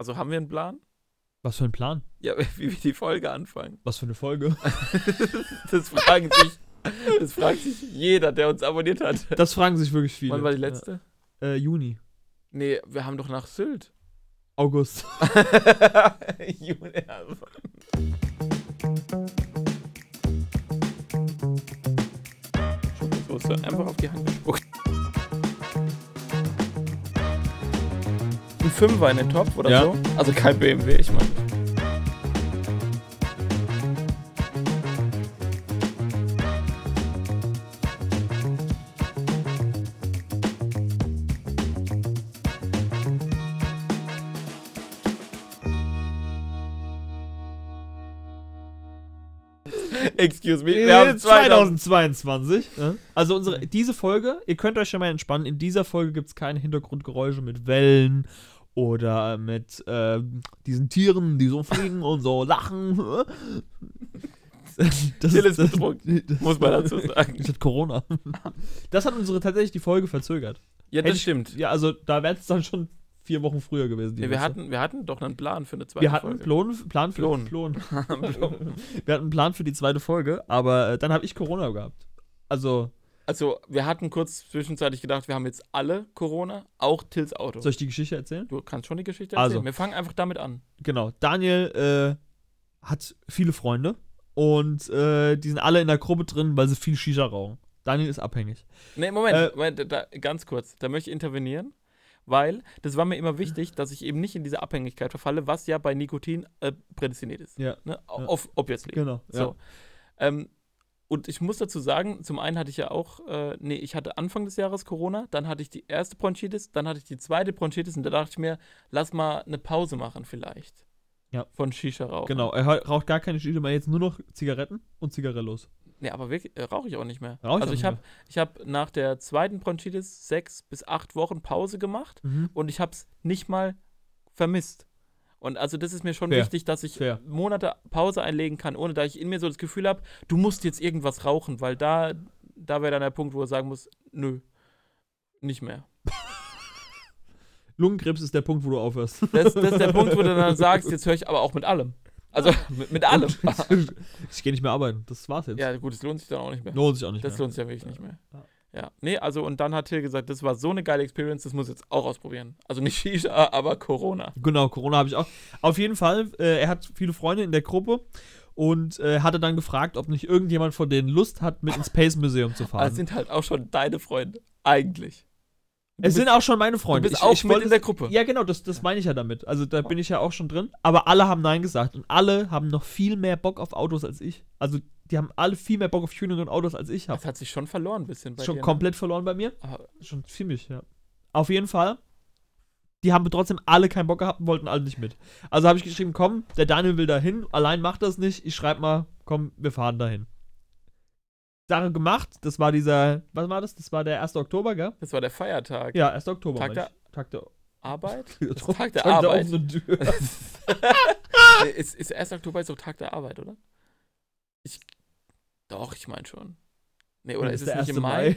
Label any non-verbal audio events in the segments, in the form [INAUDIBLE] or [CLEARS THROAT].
Also haben wir einen Plan? Was für ein Plan? Ja, [LAUGHS] wie wir die Folge anfangen. Was für eine Folge? [LAUGHS] Das fragen sich, das fragt sich jeder, der uns abonniert hat. Das fragen sich wirklich viele. Wann war die letzte? Ja. Äh, Juni. Nee, wir haben doch nach Sylt. August. [LAUGHS] Juni. Schokosoße einfach auf die Hand gespuckt. Fünfer in den Topf oder Ja. so? Also kein BMW, ich meine. Excuse me, wir haben 2000. 2022. Ja? Also unsere, diese Folge, ihr könnt euch schon mal entspannen, in dieser Folge gibt es keine Hintergrundgeräusche mit Wellen oder mit äh, diesen Tieren, die so fliegen und so lachen. [LAUGHS] Das Till ist betrunken, muss man dazu [LAUGHS] sagen. Das hat Corona. Das hat unsere tatsächlich die Folge verzögert. Ja, das ich- stimmt. Ja, also da wäre es dann schon vier Wochen früher gewesen. Ja, wir, hatten, wir hatten doch einen Plan für eine zweite wir hatten Folge. Plan, Plan für Plon. [LAUGHS] Plon. wir hatten einen Plan für die zweite Folge, aber äh, dann habe ich Corona gehabt. Also, Also, wir hatten kurz zwischenzeitlich gedacht, wir haben jetzt alle Corona, auch Tills Auto. soll ich die Geschichte erzählen? Du kannst schon die Geschichte Also. erzählen. Wir fangen einfach damit an. Genau. Daniel äh, hat viele Freunde und äh, die sind alle in der Gruppe drin, weil sie viel Shisha rauchen. Daniel ist abhängig. Nee, Moment, Äh, Moment da, ganz kurz. Da möchte ich intervenieren, weil das war mir immer wichtig, dass ich eben nicht in diese Abhängigkeit verfalle, was ja bei Nikotin äh, prädestiniert ist. Ja. Ne? Ja. Auf, obviously. Genau. So. Ähm, und ich muss dazu sagen, zum einen hatte ich ja auch, äh, nee, ich hatte Anfang des Jahres Corona, dann hatte ich die erste Bronchitis, dann hatte ich die zweite Bronchitis und da dachte ich mir, lass mal eine Pause machen vielleicht. Ja. Von Shisha rauchen. Genau. Er raucht gar keine Shisha mehr, jetzt nur noch Zigaretten und Zigarellos. Nee, aber wirklich, äh, rauche ich auch nicht mehr. Rauch ich also ich habe ich hab nach der zweiten Bronchitis sechs bis acht Wochen Pause gemacht Mhm. und ich habe es nicht mal vermisst. Und also das ist mir schon Fair. wichtig, dass ich Fair. Monate Pause einlegen kann, ohne dass ich in mir so das Gefühl habe, du musst jetzt irgendwas rauchen, weil da, da wäre dann der Punkt, wo er sagen muss, nö, nicht mehr. [LAUGHS] Lungenkrebs ist der Punkt, wo du aufhörst. Das, das ist der Punkt, wo du dann [LAUGHS] sagst, jetzt höre ich aber auch mit allem. Also mit, mit allem. [LAUGHS] ich gehe nicht mehr arbeiten. Das war's jetzt. ja, gut, das lohnt sich dann auch nicht mehr. Lohnt sich auch nicht Das mehr. lohnt sich ja wirklich nicht mehr. Ja. Ja, nee, also und dann hat Till gesagt, das war so eine geile Experience, das muss ich jetzt auch ausprobieren. Also nicht [LAUGHS] Shisha, aber Corona. Genau, Corona habe ich auch. Auf jeden Fall, äh, er hat viele Freunde in der Gruppe und äh, hatte dann gefragt, ob nicht irgendjemand von denen Lust hat, mit ins Space Museum zu fahren. es sind halt auch schon deine Freunde. Eigentlich. Du es bist- sind auch schon meine Freunde. Du bist auch mit wollte in der Gruppe. Ja, genau, das, das meine ich ja damit. Also da bin ich ja auch schon drin. Aber alle haben Nein gesagt. Und alle haben noch viel mehr Bock auf Autos als ich. Also die haben alle viel mehr Bock auf Tuning und Autos als ich habe. Das hat sich schon verloren ein bisschen bei Schon dir. ne? komplett verloren bei mir. Aber Schon ziemlich, ja. Auf jeden Fall. Die haben trotzdem alle keinen Bock gehabt und wollten alle nicht mit. Also habe ich geschrieben, komm, der Daniel will dahin, allein macht das nicht. Ich schreibe mal, komm, wir fahren dahin. Sache gemacht, das war dieser, was war das? Das war der 1. Oktober, gell? das war der Feiertag. Ja, 1. Oktober. [LAUGHS] Tag der-. Tag der, Arbeit? Tag der Arbeit. Nee, ist, ist 1. Oktober doch Tag der Arbeit, oder? Ich. Doch, ich meine schon. Nee, oder ist, der es nicht 1. im Mai?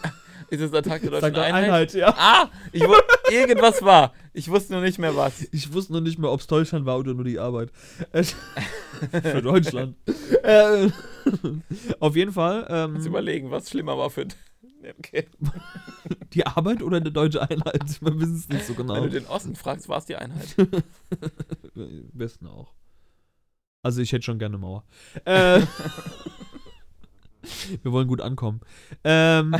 [LAUGHS] ist es der Tag der deutschen Einheit? Einheit, ja. Ah! Ich wusste, irgendwas war. Ich wusste nur nicht mehr was. [LAUGHS] Ich wusste noch nicht mehr, ob es Deutschland war oder nur die Arbeit. [LAUGHS] Für Deutschland. äh, auf jeden Fall. Jetzt Ähm, überlegen, was schlimmer war für. Okay. die Arbeit oder eine deutsche Einheit? Wir wissen es nicht so genau. Wenn du den Osten fragst, war es die Einheit. Am besten auch. Also ich hätte schon gerne eine Mauer. Äh, wir wollen gut ankommen. Ähm,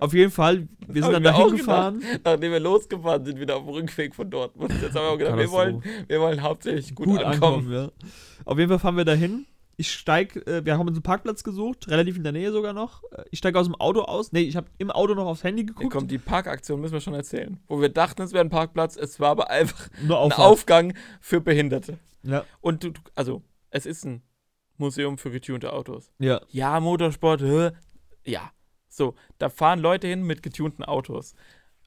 auf jeden Fall, wir sind dann dahin gefahren. Nachdem wir losgefahren sind, wieder auf dem Rückweg von Dortmund. Jetzt haben wir auch gedacht, wir wollen, wir wollen hauptsächlich gut, ankommen. ja. Auf jeden Fall fahren wir dahin. Ich steig, äh, wir haben uns einen Parkplatz gesucht, relativ in der Nähe sogar noch. Äh, Ich steige aus dem Auto aus. Nee, ich habe im Auto noch aufs Handy Hier geguckt. kommt die Parkaktion, müssen wir schon erzählen. Wo wir dachten, es wäre ein Parkplatz, es war aber einfach Nur ein. Aufgang für Behinderte. Ja, Und du- also, es ist ein Museum für getunte Autos. ja. Ja, Motorsport, hä? ja. So, da fahren Leute hin mit getunten Autos.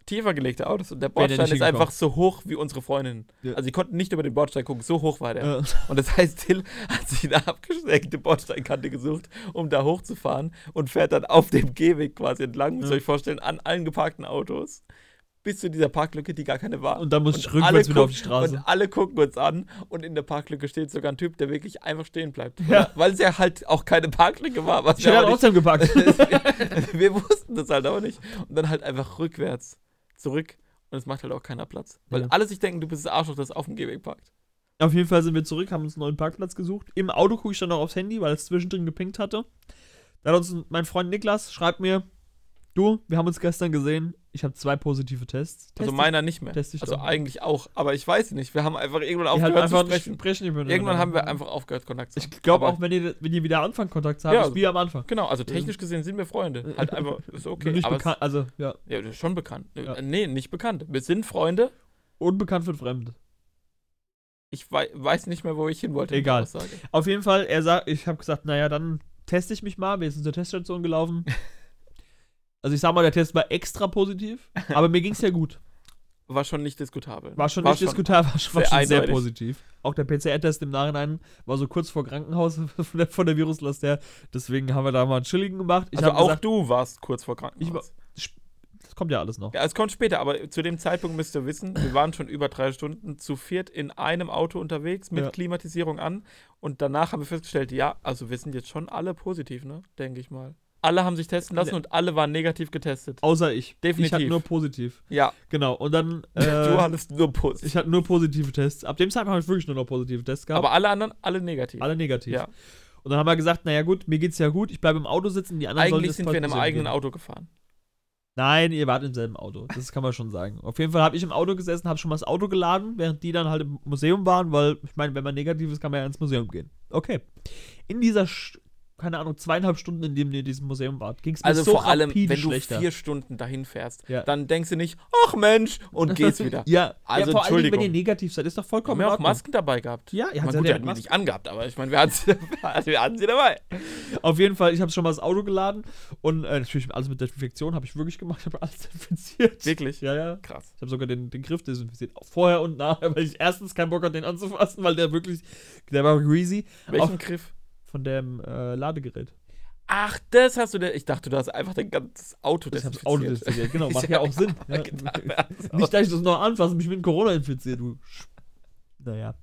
Tiefer gelegte Autos und der Bordstein ist einfach so hoch wie unsere Freundin. Ja. Also, sie konnten nicht über den Bordstein gucken, so hoch war der. Äh, Und das heißt, Till hat sich eine abgesteckte Bordsteinkante gesucht, um da hochzufahren und fährt dann auf dem Gehweg quasi entlang, müsst ihr Ja. euch vorstellen, an allen geparkten Autos, bis zu dieser Parklücke, die gar keine war. Und dann muss ich alle rückwärts wieder auf die Straße. Und alle gucken uns an und in der Parklücke steht sogar ein Typ, der wirklich einfach stehen bleibt. Ja. Weil es ja halt auch keine Parklücke war. Was Ich wir, hätte trotzdem gepackt. [LAUGHS] nicht, wir wussten das halt auch nicht. Und dann halt einfach rückwärts zurück. Und es macht halt auch keiner Platz. Weil Ja. alle sich denken, du bist das Arschloch, das auf dem Gehweg parkt. Auf jeden Fall sind wir zurück, haben uns einen neuen Parkplatz gesucht. Im Auto gucke ich dann noch aufs Handy, weil es zwischendrin gepinkt hatte. Da hat uns mein Freund Niklas, schreibt mir, du, wir haben uns gestern gesehen, ich habe zwei positive Tests. Also Test meiner nicht mehr. test dich Also doch. eigentlich auch. Aber ich weiß nicht. Wir haben einfach irgendwann aufgehört einfach zu sprechen. sprechen. Irgendwann haben wir einfach aufgehört, Kontakt zu haben. Ich glaube auch, wenn ihr, wenn ihr wieder anfangt, Kontakt zu haben, Ja. ist wie am Anfang. Genau, also technisch gesehen sind wir Freunde. Halt einfach, [LAUGHS] ist okay. nicht aber bekannt, also ja, ja, schon bekannt. Ja. Äh, Nee, nicht bekannt. Wir sind Freunde. unbekannt für Fremde. Ich wei weiß nicht mehr, wo ich hin wollte. Egal. Auf jeden Fall, er sagt, ich habe gesagt, naja, dann teste ich mich mal. Wir sind zur Teststation gelaufen. [LAUGHS] Also ich sag mal, der Test war extra positiv, [LAUGHS] aber mir ging es ja gut. War schon nicht diskutabel. War schon nicht diskutabel, war schon, war sehr schon sehr positiv. Auch der PCR-Test im Nachhinein war so kurz vor Krankenhaus von der, von der Viruslast her. Deswegen haben wir da mal einen chilligen gemacht. Ich Also auch gesagt, du warst kurz vor Krankenhaus. War- das kommt ja alles noch. ja, es kommt später, aber zu dem Zeitpunkt müsst ihr wissen, wir waren schon über drei Stunden zu viert in einem Auto unterwegs mit Ja. Klimatisierung an und danach haben wir festgestellt, ja, also wir sind jetzt schon alle positiv, ne, denke ich mal. Alle haben sich testen lassen und alle waren negativ getestet. Außer ich. Ich Definitiv. hatte nur positiv. Ja, Genau. Und dann. [LAUGHS] du Äh, hattest nur positiv. ich hatte nur positive Tests. Ab dem Zeitpunkt habe ich wirklich nur noch positive Tests gehabt. Aber alle anderen, alle negativ. alle negativ. Ja. Und dann haben wir gesagt, naja gut, mir geht's ja gut, ich bleibe im Auto sitzen, die anderen sollen Eigentlich sind wir in einem eigenen gehen. Auto gefahren. Nein, ihr wart im selben Auto. Das kann man schon sagen. Auf jeden Fall habe ich im Auto gesessen, habe schon mal das Auto geladen, während die dann halt im Museum waren, weil ich meine, wenn man negativ ist, kann man ja ins Museum gehen. Okay. In dieser, keine Ahnung, zweieinhalb Stunden, in dem ihr in diesem Museum wart, ging es mir Also so vor allem, wenn du schlechter. vier Stunden dahin fährst, Ja. dann denkst du nicht, ach Mensch, und gehst wieder. [LAUGHS] Ja, Also, ja, vor allem, wenn ihr negativ seid, ist doch Wir vollkommen haben ja in auch. Masken dabei gehabt. Ja, ihr habt gut, ja wir nicht angehabt, aber ich meine, wir hatten sie, [LAUGHS] wir hatten sie dabei. Auf jeden Fall, ich habe schon mal das Auto geladen und äh, natürlich alles mit Desinfektion habe ich wirklich gemacht, habe alles [LAUGHS] desinfiziert. Wirklich? Ja, ja. Krass. Ich habe sogar den, den Griff desinfiziert. Auch vorher und nachher, weil ich erstens keinen Bock hatte, den anzufassen, weil der wirklich, der war greasy. Welchen Auf- Griff? Von dem äh, Ladegerät. Ach, das hast du, da- ich dachte, du hast einfach dein ganzes Auto das desinfiziert. Auto desinfiziert. Genau, [LAUGHS] macht ja auch Sinn. [LAUGHS] Ja. gedacht, das Nicht, dass ich das noch anfasse und mich mit Corona infiziert, du. Naja.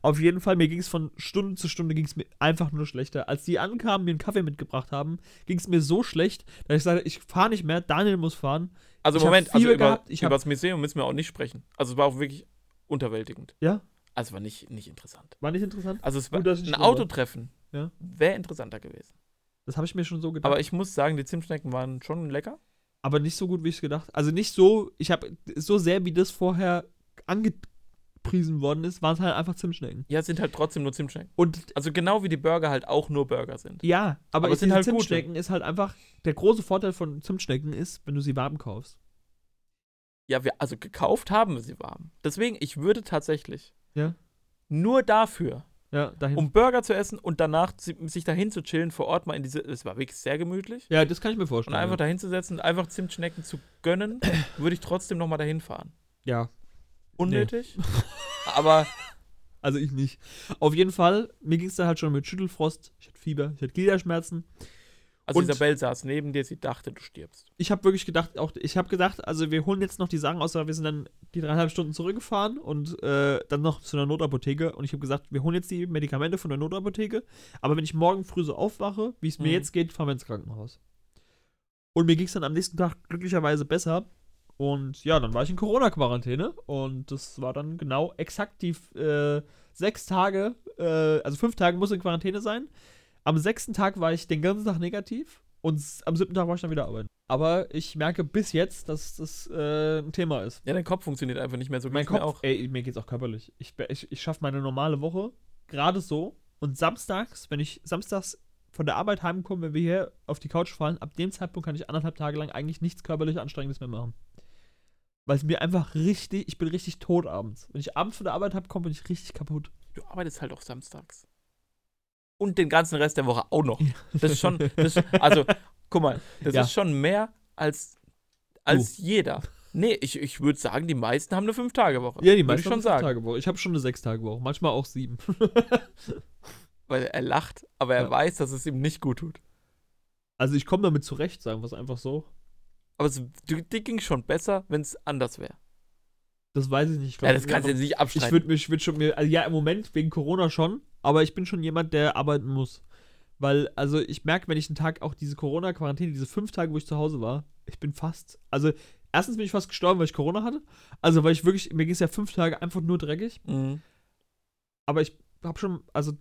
Auf jeden Fall, mir ging es von Stunde zu Stunde ging es mir einfach nur schlechter. Als die ankamen, mir einen Kaffee mitgebracht haben, ging es mir so schlecht, dass ich sagte, ich fahre nicht mehr, Daniel muss fahren. Also Ich Moment, also über, gehabt, über das Museum müssen wir auch nicht sprechen. Also es war auch wirklich unterwältigend. Ja, Also es war nicht, nicht interessant. war nicht interessant. Also es war Gut, ein. Autotreffen. Ja. Wäre interessanter gewesen. Das habe ich mir schon so gedacht. Aber ich muss sagen, die Zimtschnecken waren schon lecker. aber nicht so gut, wie ich es gedacht Also nicht so, ich habe so sehr, wie das vorher angepriesen worden ist, waren es halt einfach Zimtschnecken. Ja, es sind halt trotzdem nur Zimtschnecken. Und Also genau wie die Burger halt auch nur Burger sind. ja, aber, Aber es sind halt gute. Zimtschnecken ist halt einfach, der große Vorteil von Zimtschnecken ist, wenn du sie warm kaufst. Ja, wir, also gekauft haben wir sie warm. Deswegen, ich würde tatsächlich Ja. nur dafür, Ja, dahin. um Burger zu essen und danach sich dahin zu chillen, vor Ort mal in diese, es war wirklich sehr gemütlich. ja, das kann ich mir Und vorstellen. einfach ja. dahin zu setzen und einfach Zimtschnecken zu gönnen, [COUGHS] würde ich trotzdem nochmal dahin fahren. ja. Unnötig. [LAUGHS] [LAUGHS] Aber Also ich nicht. Auf jeden Fall, mir ging es dann halt schon mit Schüttelfrost, ich hatte Fieber, ich hatte Gliederschmerzen. Also Und- Isabel saß neben dir, sie dachte, du stirbst. Ich habe wirklich gedacht, auch ich habe gedacht, also wir holen jetzt noch die Sachen, außer wir sind dann die dreieinhalb Stunden zurückgefahren und äh, dann noch zu einer Notapotheke. Und ich habe gesagt, wir holen jetzt die Medikamente von der Notapotheke, aber wenn ich morgen früh so aufwache, wie es mir Mhm. jetzt geht, fahren wir ins Krankenhaus. Und mir ging es dann am nächsten Tag glücklicherweise besser. Und ja, dann war ich in Corona-Quarantäne und das war dann genau exakt die äh, sechs Tage, äh, also fünf Tage muss in Quarantäne sein. Am sechsten Tag war ich den ganzen Tag negativ und am siebten Tag war ich dann wieder arbeiten. Aber ich merke bis jetzt, dass das äh, ein Thema ist. Ja, dein Kopf funktioniert einfach nicht mehr so Mein geht's mir Kopf, auch. ey, mir geht's auch körperlich. Ich, ich, ich schaffe meine normale Woche gerade so. Und samstags, wenn ich samstags von der Arbeit heimkomme, wenn wir hier auf die Couch fallen, ab dem Zeitpunkt kann ich anderthalb Tage lang eigentlich nichts körperlich Anstrengendes mehr machen. Weil es mir einfach richtig, ich bin richtig tot abends. Wenn ich abends von der Arbeit habe, komme bin ich richtig kaputt. Du arbeitest halt auch samstags. Und den ganzen Rest der Woche auch noch. Das ist schon, das ist, also, guck mal, das Ja. ist schon mehr als, als jeder. Nee, ich, ich würde sagen, die meisten haben eine Fünf-Tage-Woche. Ja, die meisten ich schon haben sagen. Tage Woche. Ich habe schon eine sechs Tage Woche, manchmal auch sieben. [LAUGHS] Weil er lacht, aber er Ja. weiß, dass es ihm nicht gut tut. Also ich komme damit zurecht, sagen wir es einfach so. Aber es, dir ging schon besser, wenn es anders wäre. Das weiß ich nicht. Ich glaub, Ja, das kannst du jetzt nicht Ich abstreiten. würde mich würd schon mir, also ja, im Moment wegen Corona schon, aber ich bin schon jemand, der arbeiten muss. Weil, also ich merke, wenn ich einen Tag auch diese Corona-Quarantäne, diese fünf Tage, wo ich zu Hause war, ich bin fast, also erstens bin ich fast gestorben, weil ich Corona hatte. Also, weil ich wirklich, mir ging es ja fünf Tage einfach nur dreckig. Mhm. Aber ich habe schon, also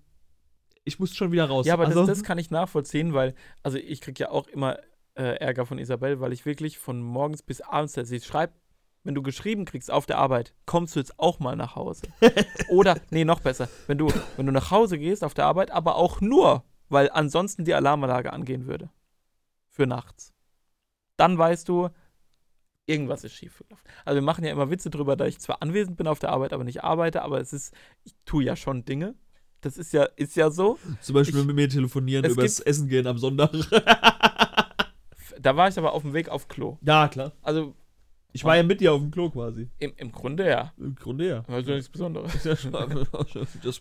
ich muss schon wieder raus. Ja, aber also, das, das kann ich nachvollziehen, weil, also ich krieg ja auch immer äh, Ärger von Isabel, weil ich wirklich von morgens bis abends, also ich schreibe, wenn du geschrieben kriegst auf der Arbeit, kommst du jetzt auch mal nach Hause. [LAUGHS] Oder, nee, noch besser, wenn du, wenn du nach Hause gehst auf der Arbeit, aber auch nur, weil ansonsten die Alarmanlage angehen würde. Für nachts. Dann weißt du, irgendwas ist schief gelaufen. Also wir machen ja immer Witze drüber, da ich zwar anwesend bin auf der Arbeit, aber nicht arbeite, aber es ist, ich tue ja schon Dinge. Das ist ja, ist ja so. zum Beispiel ich- mit mir telefonieren, übers Essen gehen am Sonntag. Da war ich aber auf dem Weg auf Klo. ja, klar. Also Ich war ja mit dir auf dem Klo quasi. im, im Grunde ja. Im Grunde ja. Also nichts Besonderes. [LAUGHS] Das machen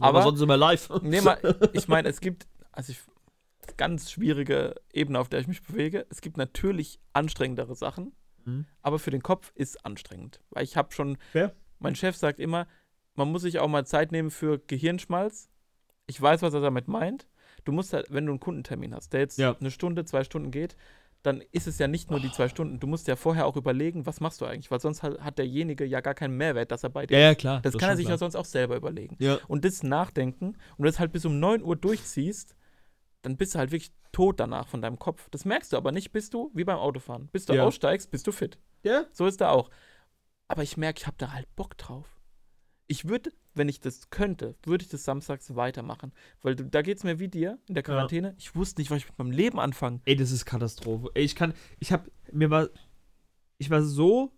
Aber- wir sonst immer live. Nee, mal, ich meine, es gibt, also ich, ganz schwierige Ebene, auf der ich mich bewege. Es gibt natürlich anstrengendere Sachen, Mhm. aber für den Kopf ist anstrengend. Weil ich habe schon, Fair. mein Chef sagt immer, man muss sich auch mal Zeit nehmen für Gehirnschmalz. Ich weiß, was er damit meint. Du musst halt, wenn du einen Kundentermin hast, der jetzt Ja. eine Stunde, zwei Stunden geht, dann ist es ja nicht nur die zwei Stunden. Du musst ja vorher auch überlegen, was machst du eigentlich, weil sonst hat, hat derjenige ja gar keinen Mehrwert, dass er bei dir Ja, ist. ja, klar. Das, ist kann er sich ja klar. sonst auch selber überlegen. Ja. Und das Nachdenken und das halt bis um 9 Uhr durchziehst, dann bist du halt wirklich tot danach von deinem Kopf. Das merkst du aber nicht, bis du, wie beim Autofahren, bis du Ja. aussteigst, bist du fit. Ja? So ist er auch. Aber ich merke, ich habe da halt Bock drauf. Ich würde, wenn ich das könnte, würde ich das samstags weitermachen. Weil du, da geht es mir wie dir in der Quarantäne. Ich wusste nicht, was ich mit meinem Leben anfange. Ey, das ist Katastrophe. Ey, ich kann, ich hab, mir war, ich war so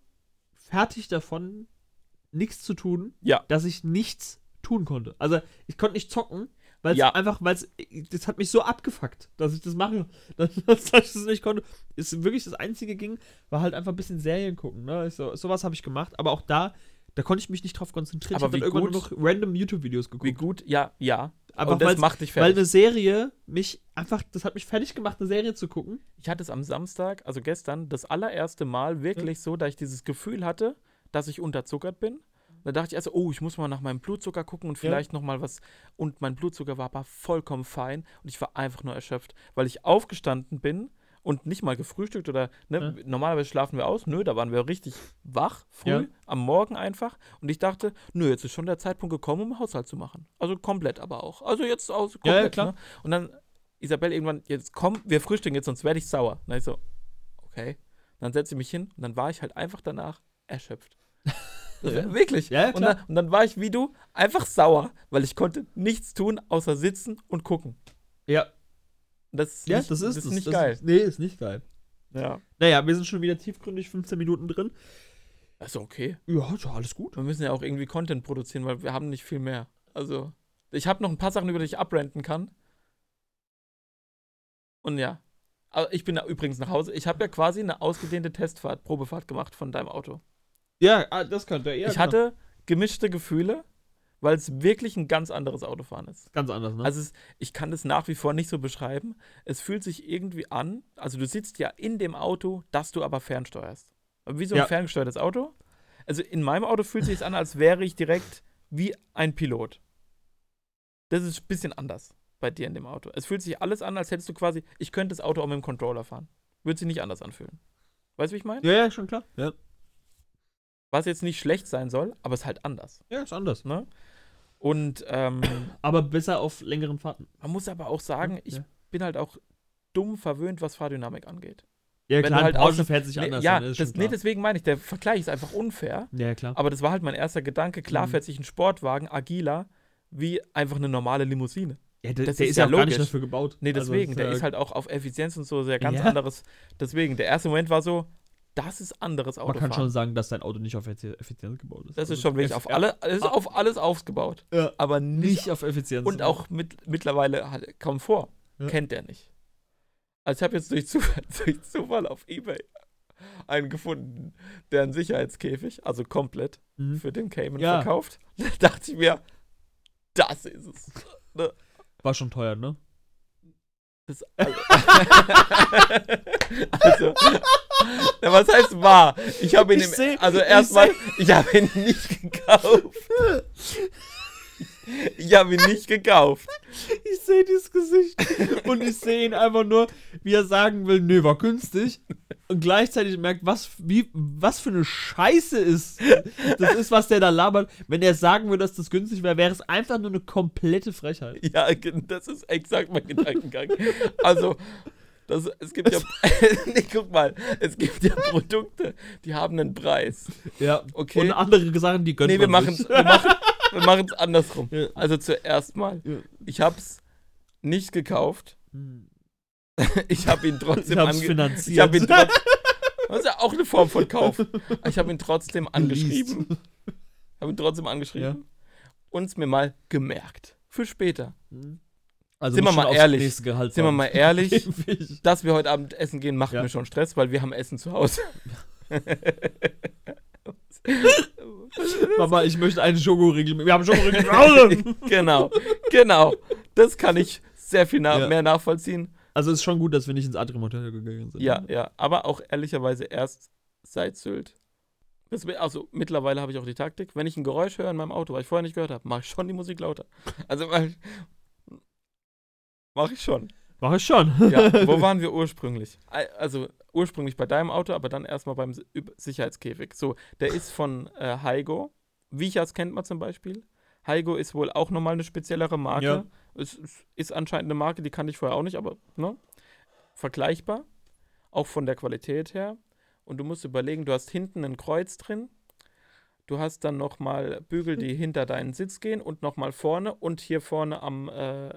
fertig davon, nichts zu tun, Ja. dass ich nichts tun konnte. Also, ich konnte nicht zocken, weil es Ja. einfach, weil es, das hat mich so abgefuckt, dass ich das mache, [LAUGHS] dass, dass ich das nicht konnte. Ist wirklich das Einzige ging, war halt einfach ein bisschen Serien gucken, ne? So, sowas habe ich gemacht, aber auch da, da konnte ich mich nicht drauf konzentrieren. Aber ich hab wie dann irgendwann gut- nur noch random YouTube-Videos geguckt. Wie gut, ja, ja. Aber das macht dich Weil fertig. eine Serie mich einfach, das hat mich fertig gemacht, eine Serie zu gucken. Ich hatte es am Samstag, also gestern, das allererste Mal wirklich so, dass ich dieses Gefühl hatte, dass ich unterzuckert bin. Da dachte ich also, oh, ich muss mal nach meinem Blutzucker gucken und Ja. vielleicht noch mal was. Und mein Blutzucker war aber vollkommen fein und ich war einfach nur erschöpft, weil ich aufgestanden bin und nicht mal gefrühstückt oder, ne, normalerweise schlafen wir aus. Nö, da waren wir richtig wach, früh, Ja. am Morgen einfach. Und ich dachte, nö, jetzt ist schon der Zeitpunkt gekommen, um Haushalt zu machen. Also komplett aber auch. Also jetzt aus, komplett, Ja, ja, klar. Ne? Und dann Isabel irgendwann, jetzt komm, wir frühstücken jetzt, sonst werde ich sauer. Na, ich so, okay. Dann setze ich mich hin und dann war ich halt einfach danach erschöpft. [LAUGHS] Ja. Wirklich. Ja, ja, und, klar. dann, und dann war ich wie du einfach sauer, weil ich konnte nichts tun, außer sitzen und gucken. Ja, Und Das ist ja nicht, das ist das ist nicht das geil. Ist, nee, ist nicht geil. ja. Naja, wir sind schon wieder tiefgründig, 15 Minuten drin. Das ist okay. Ja, ist doch alles gut. Wir müssen ja auch irgendwie Content produzieren, weil wir haben nicht viel mehr. Also, ich habe noch ein paar Sachen, über die ich abrenten kann. Und ja. Aber ich bin übrigens nach Hause. Ich habe ja quasi eine ausgedehnte Testfahrt, Probefahrt gemacht von deinem Auto. Ja, ah, das könnte er. ich hatte gemischte Gefühle, weil es wirklich ein ganz anderes Autofahren ist. Ganz anders, ne? Also es, ich kann das nach wie vor nicht so beschreiben. Es fühlt sich irgendwie an, also du sitzt ja in dem Auto, dass du aber fernsteuerst. Wie so ein Ja. ferngesteuertes Auto. Also in meinem Auto fühlt sich an, als wäre ich direkt wie ein Pilot. Das ist ein bisschen anders bei dir in dem Auto. Es fühlt sich alles an, als hättest du quasi, ich könnte das Auto auch mit dem Controller fahren. Würde sich nicht anders anfühlen. Weißt du, wie ich meine? ja, ja, schon klar. Ja. Was jetzt nicht schlecht sein soll, aber es ist halt anders. ja, ist anders. Ne? Und ähm, [COUGHS] Aber besser auf längeren Fahrten. man muss aber auch sagen, Ja. ich bin halt auch dumm verwöhnt, was Fahrdynamik angeht. Ja, Wenn klar, halt Porsche fährt sich Nee, anders. ja, ne, ist das, nee, deswegen meine ich, der Vergleich ist einfach unfair. Ja, klar. Aber das war halt mein erster Gedanke. Klar Mhm. fährt sich ein Sportwagen agiler wie einfach eine normale Limousine. Ja, der, das der ist ist ja ja auch gar nicht logisch. dafür gebaut. Nee, Also, deswegen. der äh, ist halt auch auf Effizienz und so sehr ganz Ja. anderes. Deswegen, der erste Moment war so, das ist anderes Man Autofahren. kann schon sagen, dass dein Auto nicht auf Effiz- Effizienz gebaut ist. das ist Also, schon wirklich auf, alle, ist Ah. auf alles aufgebaut. Ja. Aber nicht. Nicht auf Effizienz. Und auch mit, mittlerweile halt Komfort. Ja. Kennt der nicht. Also ich habe jetzt durch Zufall, [LAUGHS] durch Zufall auf Ebay einen gefunden, der einen Sicherheitskäfig, also komplett, Mhm. für den Cayman Ja. verkauft. [LAUGHS] Da dachte ich mir, das ist es. War schon teuer, ne? Das, [LAUGHS] also, also, ja, was heißt wahr? Ich habe ihn, Ich im, seh- also ich erstmal, ich habe ihn nicht gekauft. [LAUGHS] Ich habe ihn nicht gekauft. [LAUGHS] Ich sehe dieses Gesicht und ich sehe ihn einfach nur, wie er sagen will, nö, war günstig. Und gleichzeitig merkt, was, wie, was für eine Scheiße ist. Das ist, was der da labert. Wenn er sagen würde, dass das günstig wäre, wäre es einfach nur eine komplette Frechheit. Ja, das ist exakt mein Gedankengang. Also, das, es gibt ja. [LAUGHS] nee, guck mal, es gibt ja Produkte, die haben einen Preis. Ja, Okay. Und andere Sachen, die gönnt Nee, wir machen wir machen wir machen es andersrum. Ja. Also zuerst mal, Ja. ich habe es nicht gekauft. Ich habe ihn trotzdem Ich hab's finanziert. Ich habe ihn trotzdem. Das ist ja auch eine Form von Kauf. Ich habe ihn trotzdem angeschrieben. Habe ihn trotzdem angeschrieben. Und es mir mal gemerkt. Für später. Also Sind wir mal ehrlich. Sind wir mal ehrlich, dass wir heute Abend essen gehen, macht Ja. mir schon Stress, weil wir haben Essen zu Hause. [LAUGHS] Mama, ich möchte einen Schokoriegel. Wir haben Schokoriegel zu Hause. [LAUGHS] genau, genau. Das kann ich sehr viel na Ja. mehr nachvollziehen. Also ist schon gut, dass wir nicht ins Atrium Hotel gegangen sind. Ja, ja. Aber auch ehrlicherweise erst seit Sylt. Das, also mittlerweile habe ich auch die Taktik, wenn ich ein Geräusch höre in meinem Auto, was ich vorher nicht gehört habe, mache ich schon die Musik lauter. Also mache ich schon. Mach ich schon. Ja, wo [LAUGHS] waren wir ursprünglich? Al- Also ursprünglich bei deinem Auto, aber dann erstmal beim Sicherheitskäfig. So, der ist von äh, Heigo. Vichas kennt man zum Beispiel. Heigo ist wohl auch nochmal eine speziellere Marke. Ja. Es, es ist anscheinend eine Marke, die kannte ich vorher auch nicht, aber ne? vergleichbar. Auch von der Qualität her. Und du musst überlegen, du hast hinten ein Kreuz drin. Du hast dann nochmal Bügel, die hinter deinen Sitz gehen und nochmal vorne und hier vorne am, äh,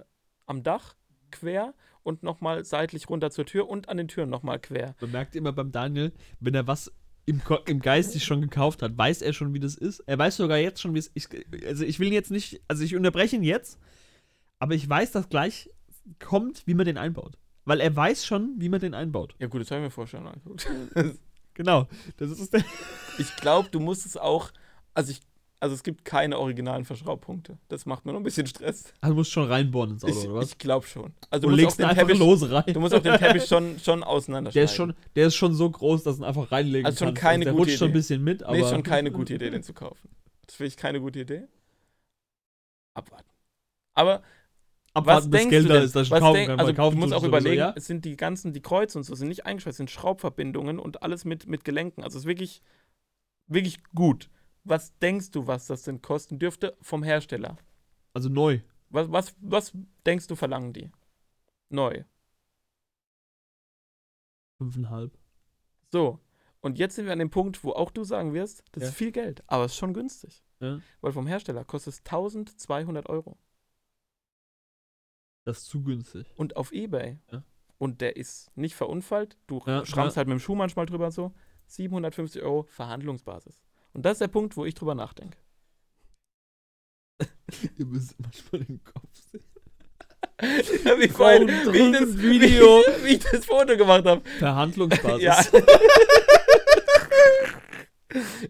am Dach quer und nochmal seitlich runter zur Tür und an den Türen nochmal quer. Man merkt immer beim Daniel, wenn er was im, Ko- im Geist sich schon gekauft hat, weiß er schon, wie das ist. Er weiß sogar jetzt schon, wie es ist. Also ich will ihn jetzt nicht, also ich unterbreche ihn jetzt, aber ich weiß, dass gleich kommt, wie man den einbaut. Weil er weiß schon, wie man den einbaut. Ja gut, das habe ich mir vorher schon angeguckt. [LAUGHS] Genau. Das ist der. Ich glaube, du musst es auch, also ich, also es gibt keine originalen Verschraubpunkte. Das macht mir noch ein bisschen Stress. Also du musst schon reinbohren ins Auto, Ich, oder was? ich glaube schon. Also du musst, legst den einfach Teppich, lose rein. du musst auch den Teppich schon, schon auseinanderschneiden. [LAUGHS] der ist schon, der ist schon so groß, dass du ihn einfach reinlegen Also schon kannst. keine der gute rutscht schon ein Idee. bisschen mit, aber. Nee, ist schon keine [LAUGHS] gute Idee, den zu kaufen. Das finde ich keine gute Idee. Abwarten. Aber Abwarten, was bis denkst Geld du da denn? ist, dass ich Was kaufen kann. also kaufen du musst auch überlegen, ja? es sind die ganzen, die Kreuze und so, sind nicht eingeschweißt, es sind Schraubverbindungen und alles mit, mit Gelenken. Also es ist wirklich, wirklich gut. Was denkst du, was das denn kosten dürfte vom Hersteller? Also neu. Was, was, was denkst du, verlangen die? Neu. Fünfeinhalb. So. Und jetzt sind wir an dem Punkt, wo auch du sagen wirst, das Ja. ist viel Geld, aber es ist schon günstig. Ja. Weil vom Hersteller kostet es 1200 Euro. Das ist zu günstig. Und auf Ebay. Ja. Und der ist nicht verunfallt. Du Ja, schrammst halt mit dem Schuh manchmal drüber und so. 750 Euro Verhandlungsbasis. Und das ist der Punkt, wo ich drüber nachdenke. [LAUGHS] Ihr müsst manchmal den Kopf sehen. [LAUGHS] Ja, wie, vorhin, wie, ich das, Video. Wie, ich das Foto gemacht habe. Verhandlungsbasis. Ja. [LAUGHS]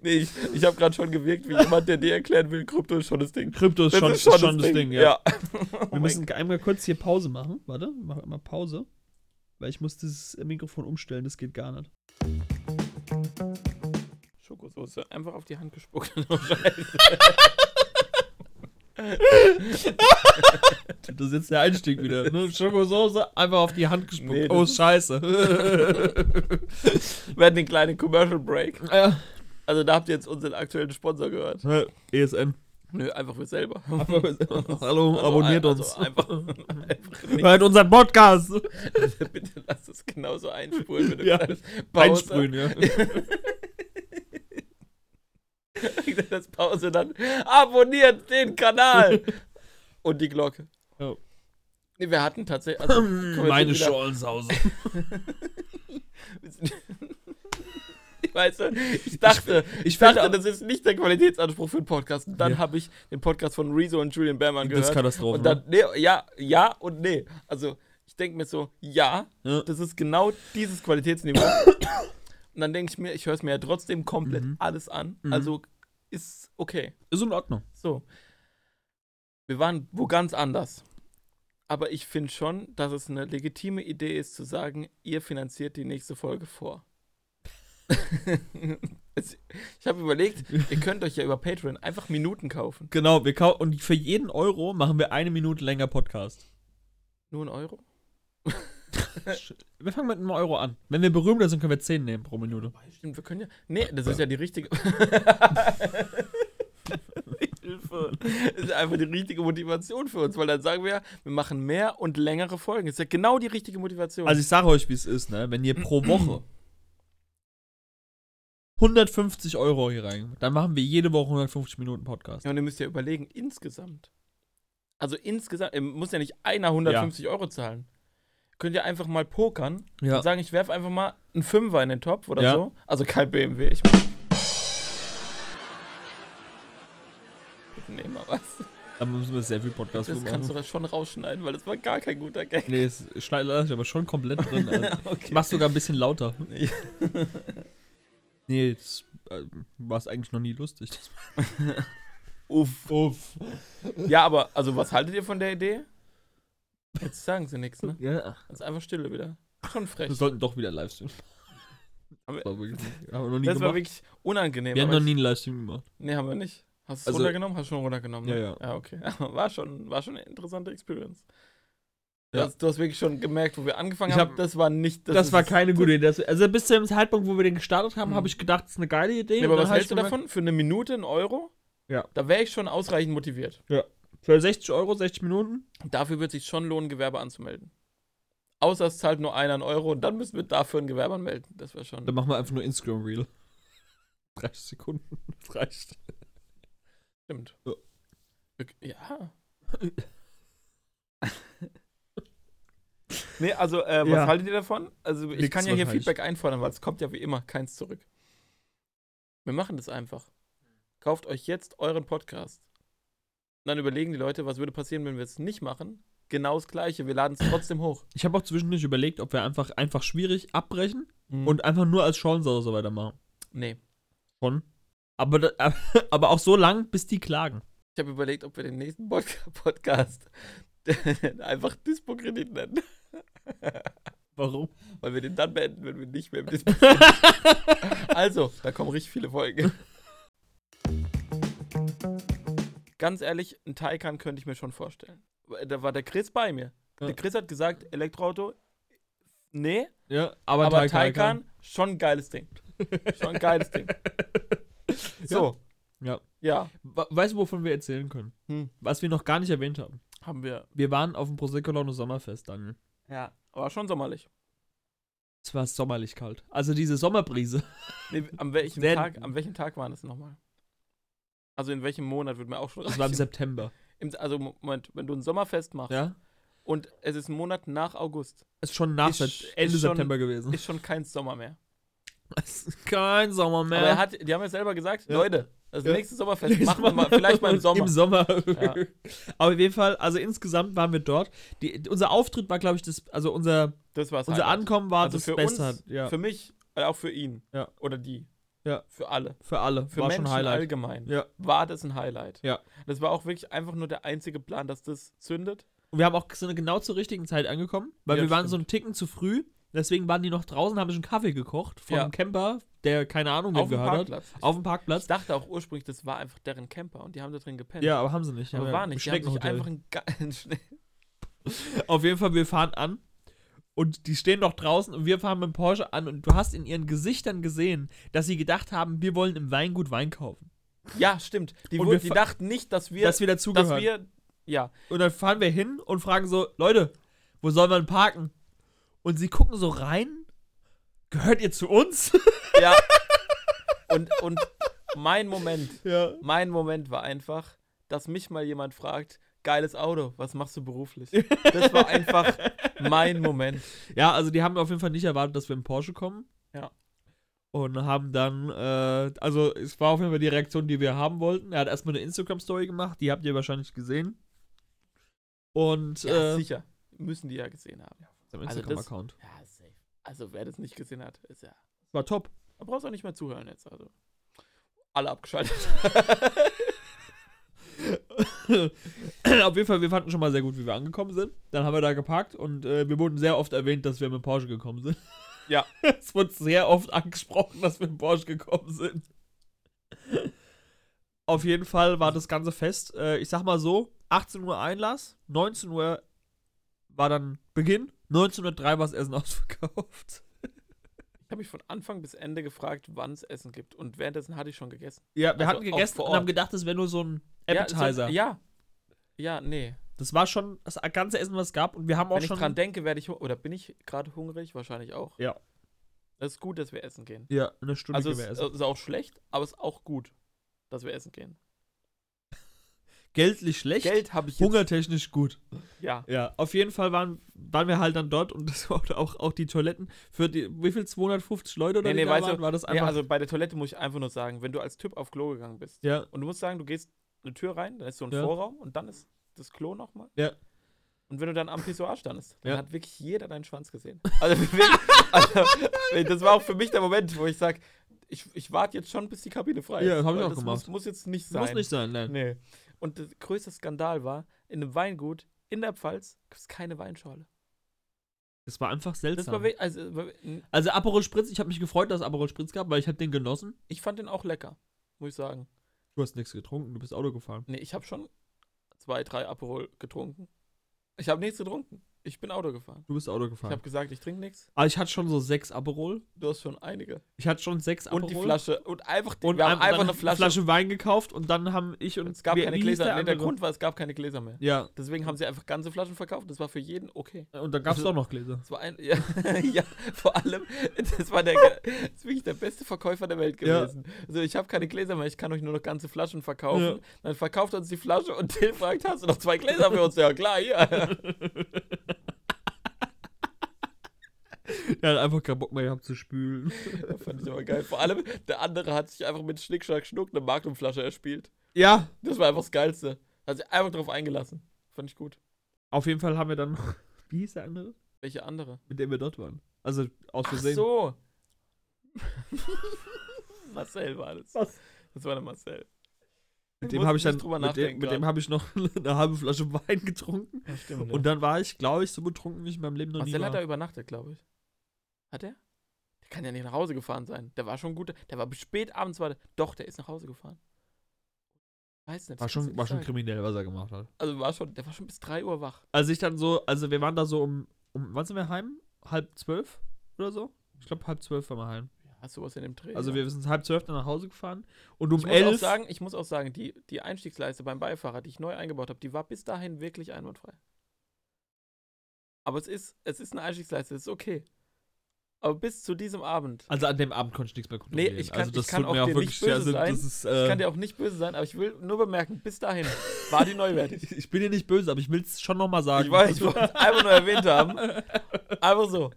nee, ich, ich habe gerade schon gewirkt wie jemand, der dir erklären will, Krypto ist schon das Ding. Krypto ist Das schon, ist ist schon das Ding, ja. Oh Wir mein müssen einmal kurz hier Pause machen. Warte, mach einmal Pause. Weil ich muss dieses Mikrofon umstellen, das geht gar nicht. Schokosoße einfach auf die Hand gespuckt. [LAUGHS] Das ist jetzt der Einstieg wieder. Ne? Schokosoße, einfach auf die Hand gespuckt. Nee, oh, scheiße. [LAUGHS] Wir hatten den kleinen Commercial Break. ja. Also da habt ihr jetzt unseren aktuellen Sponsor gehört. ESN. Nö, einfach wir selber. [LAUGHS] Hallo, abonniert also uns. Einfach, einfach nicht. Hört unseren Podcast. Bitte lass es genauso einspulen, wenn du Ja. Einsprühen, ja. [LAUGHS] das Pause dann. Abonniert den Kanal! [LAUGHS] Und die Glocke. Ja. Nee, wir hatten tatsächlich. Also, wir Meine Schollenshause. Weißt du, ich dachte, ich, ich dachte, das ist nicht der Qualitätsanspruch für einen Podcast. Und dann Ja. habe ich den Podcast von Rezo und Julian Berman Das ist gehört. Katastrophe. Und dann, nee, ja, ja und nee. Also, ich denke mir so, ja, Ja. das ist genau dieses Qualitätsniveau. [COUGHS] und dann denke ich mir, ich höre es mir ja trotzdem komplett Mhm. alles an. Mhm. Also, ist okay. Ist in Ordnung. So. Wir waren wo ganz anders. aber ich finde schon, dass es eine legitime Idee ist, zu sagen, ihr finanziert die nächste Folge vor. [LAUGHS] Ich habe überlegt, ihr könnt euch ja über Patreon einfach Minuten kaufen. Genau, wir kau und für jeden Euro machen wir eine Minute länger Podcast. Nur ein Euro? Wir fangen mit einem Euro an. Wenn wir berühmter sind, können wir 10 nehmen pro Minute. Stimmt, wir können ja. Nee, das ist ja die richtige. [LAUGHS] Hilfe. Das ist einfach die richtige Motivation für uns, weil dann sagen wir, wir machen mehr und längere Folgen. Das ist ja genau die richtige Motivation. Also ich sage euch, wie es ist, ne? Wenn ihr pro Woche 150 Euro hier rein, dann machen wir jede Woche 150 Minuten Podcast. ja, und ihr müsst ja überlegen, insgesamt. Also insgesamt, muss ja nicht einer 150 Euro zahlen. Könnt ihr einfach mal pokern Ja. und sagen, ich werfe einfach mal einen Fünfer in den Topf oder Ja. so. Also kein BMW. Ich nee, mal was. Da müssen wir sehr viel Podcast Das für kannst du machen. das schon rausschneiden, weil das war gar kein guter Gag. Nee, es schneidet aber schon komplett drin. [LAUGHS] Also. Ich okay. mach's sogar ein bisschen lauter. Nee. [LAUGHS] Nee, das äh, war es eigentlich noch nie lustig. [LAUGHS] Uff. Uff. Ja, aber, also, was haltet ihr von der Idee? Jetzt sagen sie nichts, ne? [LAUGHS] Ja. Das ist einfach Stille wieder. Schon frech. Wir sollten doch wieder Livestream. Das [LAUGHS] war wirklich, haben wir noch nie Das war gemacht. wirklich unangenehm. Wir haben noch nie einen Livestream gemacht. Nee, haben wir nicht. Hast du es Also- runtergenommen? Hast du schon runtergenommen? Ne? Ja, ja. Ja, okay. [LAUGHS] War schon, war schon eine interessante Experience. Ja. Das, du hast wirklich schon gemerkt, wo wir angefangen Ich haben, hab- das war nicht Das, ist war keine gute Idee. Das, also bis zu dem Zeitpunkt, wo wir den gestartet haben, Mhm. habe ich gedacht, das ist eine geile Idee. Nee, aber was hab hältst du davon? Für eine Minute ein Euro? Ja. Da wäre ich schon ausreichend motiviert. Für 60 Euro, 60 Minuten? Dafür wird sich schon lohnen, Gewerbe anzumelden. Außer es zahlt nur einer einen Euro und dann müssen wir dafür ein Gewerbe anmelden. Das wäre schon. Dann machen wir einfach nur Instagram Reel. 30 [LAUGHS] Sekunden. Das [LAUGHS] reicht. Stimmt. Ja. Ja. [LAUGHS] nee, also, äh, was Ja. haltet ihr davon? Also, ich Nix kann ja hier. Feedback einfordern, weil es kommt ja wie immer keins zurück. Wir machen das einfach. Kauft euch jetzt euren Podcast. Und dann überlegen die Leute, was würde passieren, wenn wir es nicht machen. Genau das Gleiche. Wir laden es trotzdem hoch. [LAUGHS] Ich habe auch zwischendurch überlegt, ob wir einfach, einfach schwierig abbrechen Und und einfach nur als Schornsau so weitermachen. nee. Schon. Aber, [LAUGHS] aber auch so lang, bis die klagen. Ich habe überlegt, ob wir den nächsten Pod [LAUGHS] Podcast einfach Dispo-Kredit nennen. Warum? Weil wir den dann beenden, wenn wir nicht mehr im Dispo Also, da kommen richtig viele Folgen. Ganz ehrlich, ein Taycan könnte ich mir schon vorstellen. Da war der Chris bei mir. Ja. Der Chris hat gesagt, Elektroauto, nee, Ja, aber, aber, Taycan. Taycan, schon ein geiles Ding. Schon ein geiles Ding. [LAUGHS] So, Ja. ja, We- Weißt du, wovon wir erzählen können? Hm. Was wir noch gar nicht erwähnt haben. haben wir. Wir waren auf dem Prosecco Laune Sommerfest, Daniel. Ja, aber schon sommerlich. Es war sommerlich kalt. Also diese Sommerbrise. Nee, am welchem Sehr- Tag, am welchem Tag war das nochmal? Also in welchem Monat wird mir auch schon Das war im. September. Im, also Moment, wenn du ein Sommerfest machst Ja? und es ist ein Monat nach August, Ist schon nach Ist- Ende ist schon- September gewesen. ist schon kein Sommer mehr. Es ist kein Sommer mehr. Aber er hat, die haben ja selber gesagt, Ja. Leute, das Ja. nächste Sommerfest machen wir mal, vielleicht mal im Sommer. Im Sommer. Ja. [LAUGHS] Aber auf jeden Fall, also insgesamt waren wir dort. Die, unser Auftritt war, glaube ich, das, also unser, Das unser. Ankommen war Also das für Beste. uns, ja, Für mich, äh, auch für ihn. Oder die. Ja. Für alle. für alle. Für war Menschen schon Highlight. allgemein. Ja. War das ein Highlight. Ja. Das war auch wirklich einfach nur der einzige Plan, dass das zündet. Und wir haben auch so genau zur richtigen Zeit angekommen, weil Ja, wir waren stimmt. so einen Ticken zu früh. Deswegen waren die noch draußen, haben schon Kaffee gekocht von Ja. einem Camper, der keine Ahnung wem Auf dem gehört hat. Parkplatz. Auf dem Ich Parkplatz. dachte auch ursprünglich, das war einfach deren Camper und die haben da drin gepennt. Ja, aber haben sie nicht. aber Ja, war nicht. Die haben sich einfach einen geilen [LAUGHS] Schnee. Auf jeden Fall, wir fahren an und die stehen noch draußen und wir fahren mit dem Porsche an und du hast in ihren Gesichtern gesehen, dass sie gedacht haben, wir wollen im Weingut Wein kaufen. Ja, stimmt. Die, Und wir die dachten nicht, dass wir, dass wir dass dazugehören. wir, ja, Und dann fahren wir hin und fragen so, Leute, wo soll man parken? Und sie gucken so rein, gehört ihr zu uns? [LAUGHS] ja. Und, und mein Moment, ja. mein Moment war einfach, dass mich mal jemand fragt, geiles Auto, was machst du beruflich? [LAUGHS] Das war einfach mein Moment. Ja, also die haben auf jeden Fall nicht erwartet, dass wir im Porsche kommen. Ja. Und haben dann, äh, also es war auf jeden Fall die Reaktion, die wir haben wollten. Er hat erstmal eine Instagram-Story gemacht, die habt ihr wahrscheinlich gesehen. Und, Ja, äh, sicher. Müssen die ja gesehen haben. seinem Also das- Instagram-Account. Ja, safe. Also wer das nicht gesehen hat, ist ja. War top. Da brauchst du auch nicht mehr zuhören jetzt. Also. Alle abgeschaltet. [LAUGHS] [LAUGHS] Auf jeden Fall, wir fanden schon mal sehr gut, wie wir angekommen sind. Dann haben wir da geparkt und äh, wir wurden sehr oft erwähnt, dass wir mit Porsche gekommen sind. Ja. [LAUGHS] es wurde sehr oft angesprochen, dass wir mit Porsche gekommen sind. Auf jeden Fall war das ganze Fest, äh, ich sag mal so, 18 Uhr Einlass, 19 Uhr war dann Beginn, 19.03 Uhr war das Essen [LAUGHS] ausverkauft. Ich habe mich von Anfang bis Ende gefragt, wann es Essen gibt. Und währenddessen hatte ich schon gegessen. Ja, wir Also hatten gegessen und haben gedacht, das wäre nur so ein Ja, Appetizer. so, ja. Ja, nee. Das war schon das ganze Essen, was es gab. Und wir haben auch Wenn ich schon. dran denke, werde ich oder bin ich gerade hungrig? Wahrscheinlich auch. Ja. Es ist gut, dass wir essen gehen. ja, eine Stunde Also es gehen wir essen. ist auch schlecht, aber es ist auch gut, dass wir essen gehen. Geldlich schlecht, Geld habe ich jetzt. hungertechnisch gut. Ja. Ja, auf jeden Fall waren, waren wir halt dann dort und [LAUGHS] das war auch, auch die Toiletten für die, wie viel, 250 Leute oder Nee, nee, weißt waren, du, war das Ja, einfach. also bei der Toilette muss ich einfach nur sagen, wenn du als Typ auf Klo gegangen bist ja, und du musst sagen, du gehst eine Tür rein, dann ist so ein Ja. Vorraum und dann ist das Klo nochmal. Ja. Und wenn du dann am Pissoir standest, dann Ja. hat wirklich jeder deinen Schwanz gesehen. Also, [LAUGHS] also das war auch für mich der Moment, wo ich sage, ich, ich warte jetzt schon, bis die Kabine frei ist. Ja, hab ich weil auch das gemacht. Muss, muss jetzt nicht sein. muss nicht sein, nein. Nee. Und der größte Skandal war, in einem Weingut in der Pfalz gibt es keine Weinschorle. Das war einfach seltsam. war, also, war- also Aperol Spritz, ich habe mich gefreut, dass es Aperol Spritz gab, weil ich habe den genossen. ich fand den auch lecker, muss ich sagen. Du hast nichts getrunken, du bist Auto gefahren. Nee, ich habe schon zwei, drei Aperol getrunken. Ich habe nichts getrunken. Ich bin Auto gefahren. Du bist Auto Ich gefahren. habe gesagt, ich trinke nichts. Aber ich hatte schon so sechs Aperol. Du hast schon einige. Ich hatte schon sechs Aperol. Und die Flasche. Und einfach, die, Und wir haben ein- einfach eine Flasche. Wein gekauft und dann haben ich und Es gab keine Gläser. Der, nee, der? Grund war, es gab keine Gläser mehr. Ja, Deswegen haben sie einfach ganze Flaschen verkauft. Das war für jeden okay. und dann gab es Also- doch noch Gläser. Das war ein, [LAUGHS] ja, [LAUGHS] ja, vor allem, das war der, das ist wirklich der beste Verkäufer der Welt Ja. gewesen. Also ich habe keine Gläser mehr, ich kann euch nur noch ganze Flaschen verkaufen. Ja. Dann verkauft er uns die Flasche und [LAUGHS] Till fragt, hast du noch zwei Gläser für uns? Ja klar, hier. Er hat einfach keinen Bock mehr gehabt zu spülen. Das [LAUGHS] fand ich aber geil. Vor allem, der andere hat sich einfach mit Schnick, Schnack, Schnuck eine Magnumflasche erspielt. Ja, Das war einfach das Geilste. Hat sich einfach drauf eingelassen. Fand ich gut. auf jeden Fall haben wir dann. [LAUGHS] Wie hieß der andere? Welche andere? Mit dem wir dort waren. Also aus Ach Versehen. so. [LAUGHS] Marcel war das. Was? Das war der Marcel. Mit dem habe ich dann. Mit dem, mit dem habe ich noch eine halbe Flasche Wein getrunken. Ja, stimmt. Und dann war ich, glaube ich, so betrunken, wie ich in meinem Leben noch Marcel nie hat war. da übernachtet, glaube ich. Hat er? Der kann ja nicht nach Hause gefahren sein. Der war schon gut. Der war bis spät abends war der. Doch, der ist nach Hause gefahren. Weiß nicht. War du schon, war schon kriminell, was er gemacht hat. Also war schon, der war schon bis 3 Uhr wach. Als ich dann so, also wir waren da so um, um wann sind wir heim? Halb zwölf oder so? Ich glaube halb zwölf waren wir heim. Ja, sowas in dem Dreh. Also wir sind halb zwölf dann nach Hause gefahren und um ich muss auch elf. sagen, ich muss auch sagen, die, die Einstiegsleiste beim Beifahrer, die ich neu eingebaut habe, die war bis dahin wirklich einwandfrei. Aber es ist, es ist eine Einstiegsleiste, es ist okay. Aber bis zu diesem Abend, also an dem Abend konnte ich nichts mehr kontrollieren. ich kann- also ich das kann tut auch mir auch dir wirklich nicht böse also, sein. Das ist, ich äh, kann dir auch nicht böse sein, aber ich will nur bemerken, bis dahin war die neuwertig. [LAUGHS] ich bin dir nicht böse, aber ich will es schon nochmal sagen. Ich weiß, ich wollte es einfach nur erwähnt haben. [LAUGHS] Einfach so.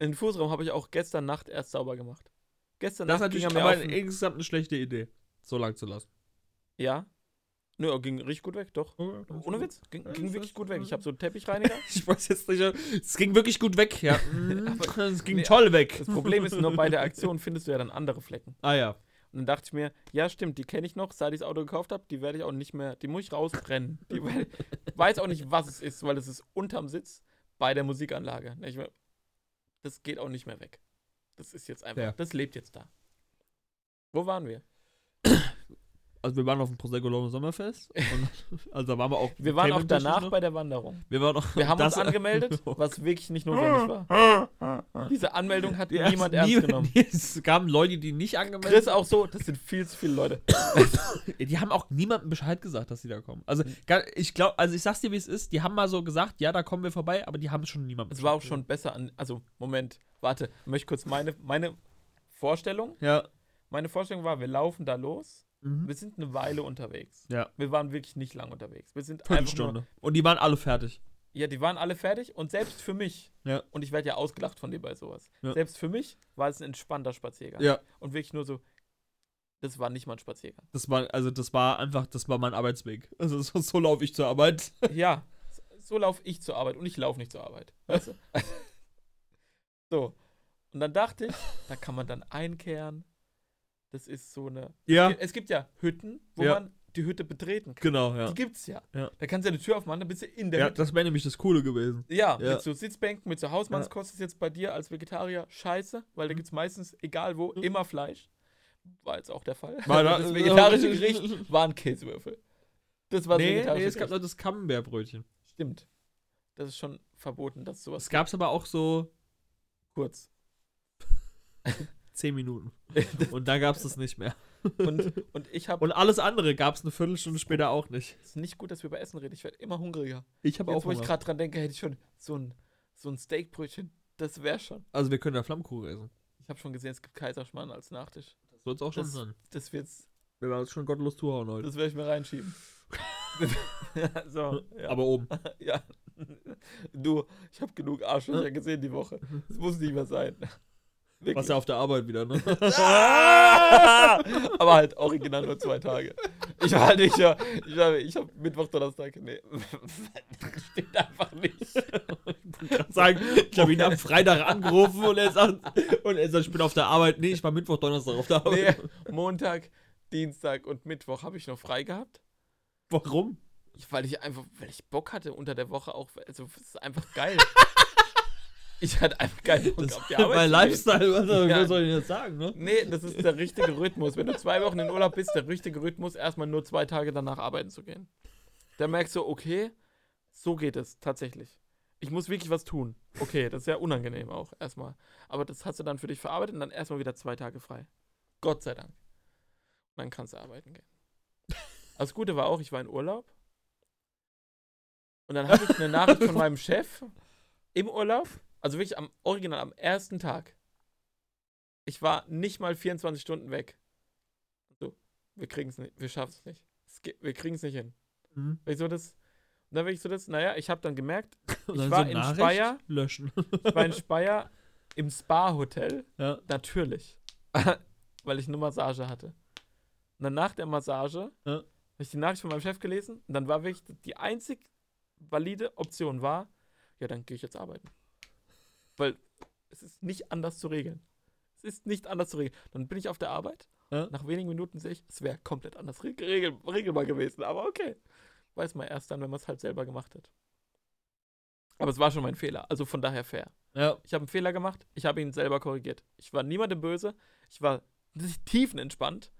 Den Fußraum habe ich auch gestern Nacht erst sauber gemacht. Gestern Das ist Nacht ging natürlich er mir aber insgesamt eine schlechte Idee, so lang zu lassen. Ja. Nö, er ging richtig gut weg, doch. Ohne Witz, ging, ging wirklich gut weg. Ich habe so einen Teppichreiniger. [LAUGHS] Ich weiß jetzt nicht, es ging wirklich gut weg, ja. [LAUGHS] Mm, es ging nee, toll weg. Das Problem ist nur, bei der Aktion findest du ja dann andere Flecken. Ah ja. Und dann dachte ich mir, ja stimmt, die kenne ich noch, seit ich das Auto gekauft habe, die werde ich auch nicht mehr, die muss ich rausbrennen. Die [LAUGHS] weiß auch nicht, was es ist, weil es ist unterm Sitz bei der Musikanlage. Ich das geht auch nicht mehr weg. Das ist jetzt einfach, Ja. das lebt jetzt da. Wo waren wir? Also wir waren auf dem Prosecco Laune Sommerfest. Und, [LAUGHS] also da waren wir auch. Wir waren auch danach noch. bei der Wanderung. Wir, waren auch, Wir haben das- uns angemeldet, [LAUGHS] was wirklich nicht notwendig war. [LAUGHS] Diese Anmeldung hat Ja, niemand nie- ernst genommen. Es gaben Leute, die nicht angemeldet Chris auch so, das sind viel zu viele Leute. Die haben auch niemandem Bescheid gesagt, dass sie da kommen. Also, Mhm. ich glaube, also ich sag's dir, wie es ist. Die haben mal so gesagt, ja, da kommen wir vorbei, aber die haben schon niemandem Es war auch schon besser an. Also, Moment, warte, ich möchte kurz meine, meine Vorstellung. gesagt. Meine Vorstellung war, wir laufen da los. Mhm. Wir sind eine Weile unterwegs. Ja. Wir waren wirklich nicht lang unterwegs. Wir sind Viertelstunde. Und die waren alle fertig. Ja, die waren alle fertig und selbst für mich, Ja. und ich werde ja ausgelacht von dir bei sowas, Ja. selbst für mich war es ein entspannter Spaziergang. Ja. Und wirklich nur so, das war nicht mal ein Spaziergang. Das war, also das war einfach, das war mein Arbeitsweg. [LAUGHS] Also so, so laufe ich zur Arbeit. [LAUGHS] ja, so laufe ich zur Arbeit und ich laufe nicht zur Arbeit. Weißt du? [LAUGHS] so. Und dann dachte ich, da kann man dann einkehren. Das ist so eine. Ja. Es gibt ja Hütten, wo Ja. man die Hütte betreten kann. Genau, ja. Die gibt's ja. Ja. Da kannst du ja die Tür aufmachen, dann bist du in der Ja, Hütte. das wäre nämlich das Coole gewesen. Ja, Ja. mit so Sitzbänken, mit so Hausmannskost ist jetzt bei dir als Vegetarier scheiße, weil da Mhm. gibt's meistens, egal wo, immer Fleisch. War jetzt auch der Fall. War da- [LAUGHS] das vegetarische [LAUGHS] Gericht waren Käsewürfel. Das war das Nee, vegetarische nee, es gab noch das Camembert-Brötchen. Stimmt. Das ist schon verboten, dass sowas Es gab's aber auch so kurz. [LAUGHS] 10 Minuten. [LAUGHS] Und dann gab's das nicht mehr. Und, und ich habe Und alles andere gab's eine Viertelstunde später auch nicht. Es ist nicht gut, dass wir über Essen reden. Ich werde immer hungriger. Ich habe Jetzt, auch wo ich Hunger. gerade dran denke, hätte ich schon so ein, so ein Steakbrötchen. Das wäre schon. Also wir können ja Flammkuchen essen. Ich habe schon gesehen, es gibt Kaiserschmarrn als Nachtisch. Das soll es auch schon Das- sein. Das wird's, Wir werden uns schon gottlos zuhauen heute. das werde ich mir reinschieben. [LAUGHS] so, ja. Aber oben. [LAUGHS] ja. Du, ich habe genug Arschlöcher gesehen die Woche. Das muss nicht mehr sein. Wirklich. Was ja auf der Arbeit wieder, ne? [LAUGHS] Ah! Aber halt original nur zwei Tage. Ich war halt nicht, ja, ich habe ich hab Mittwoch, Donnerstag, nee, [LAUGHS] steht einfach nicht. [LAUGHS] sagen, ich habe ihn am Freitag angerufen und er sagt, und er sagt, ich bin auf der Arbeit. Nee, ich war Mittwoch, Donnerstag auf der Nee, Arbeit. Montag, Dienstag und Mittwoch habe ich noch frei gehabt. Warum? Ich, weil ich einfach, weil ich Bock hatte unter der Woche auch, also es ist einfach geil. Ich hatte einfach keinen Bock Das auf die Arbeit. [LAUGHS] mein Lifestyle, was, Ja. soll ich jetzt sagen, ne? Nee, das ist der richtige Rhythmus. Wenn du zwei Wochen in Urlaub bist, der richtige Rhythmus, erstmal nur zwei Tage danach arbeiten zu gehen. Da merkst du, okay, so geht es tatsächlich. Ich muss wirklich was tun. Okay, das ist ja unangenehm auch erstmal. Aber das hast du dann für dich verarbeitet und dann erstmal wieder zwei Tage frei. Gott sei Dank. Und dann kannst du arbeiten gehen. Das Gute war auch, ich war in Urlaub. Und dann hatte ich eine Nachricht von meinem Chef im Urlaub. Also wirklich am Original, am ersten Tag. Ich war nicht mal 24 Stunden weg. So, wir kriegen es nicht, wir schaffen es nicht. Wir kriegen es nicht hin. Mhm. Ich so das, und dann ich so das, naja, ich habe dann gemerkt, [LAUGHS] Und Ich dann war so in Nachricht Speyer. Löschen. ich war in Speyer im Spa-Hotel. Ja. Natürlich. [LAUGHS] Weil ich eine Massage hatte. Und dann nach der Massage Ja. habe ich die Nachricht von meinem Chef gelesen und dann war wirklich die einzig valide Option war, ja, dann gehe ich jetzt arbeiten. Weil es ist nicht anders zu regeln. Es ist nicht anders zu regeln. Dann bin ich auf der Arbeit. Ja. Nach wenigen Minuten sehe ich, es wäre komplett anders reg- regel regelbar gewesen. Aber okay. Weiß man erst dann, wenn man es halt selber gemacht hat. Aber es war schon mein Fehler. Also von daher fair. Ja. Ich habe einen Fehler gemacht, ich habe ihn selber korrigiert. Ich war niemandem böse, ich war [LAUGHS] tiefenentspannt,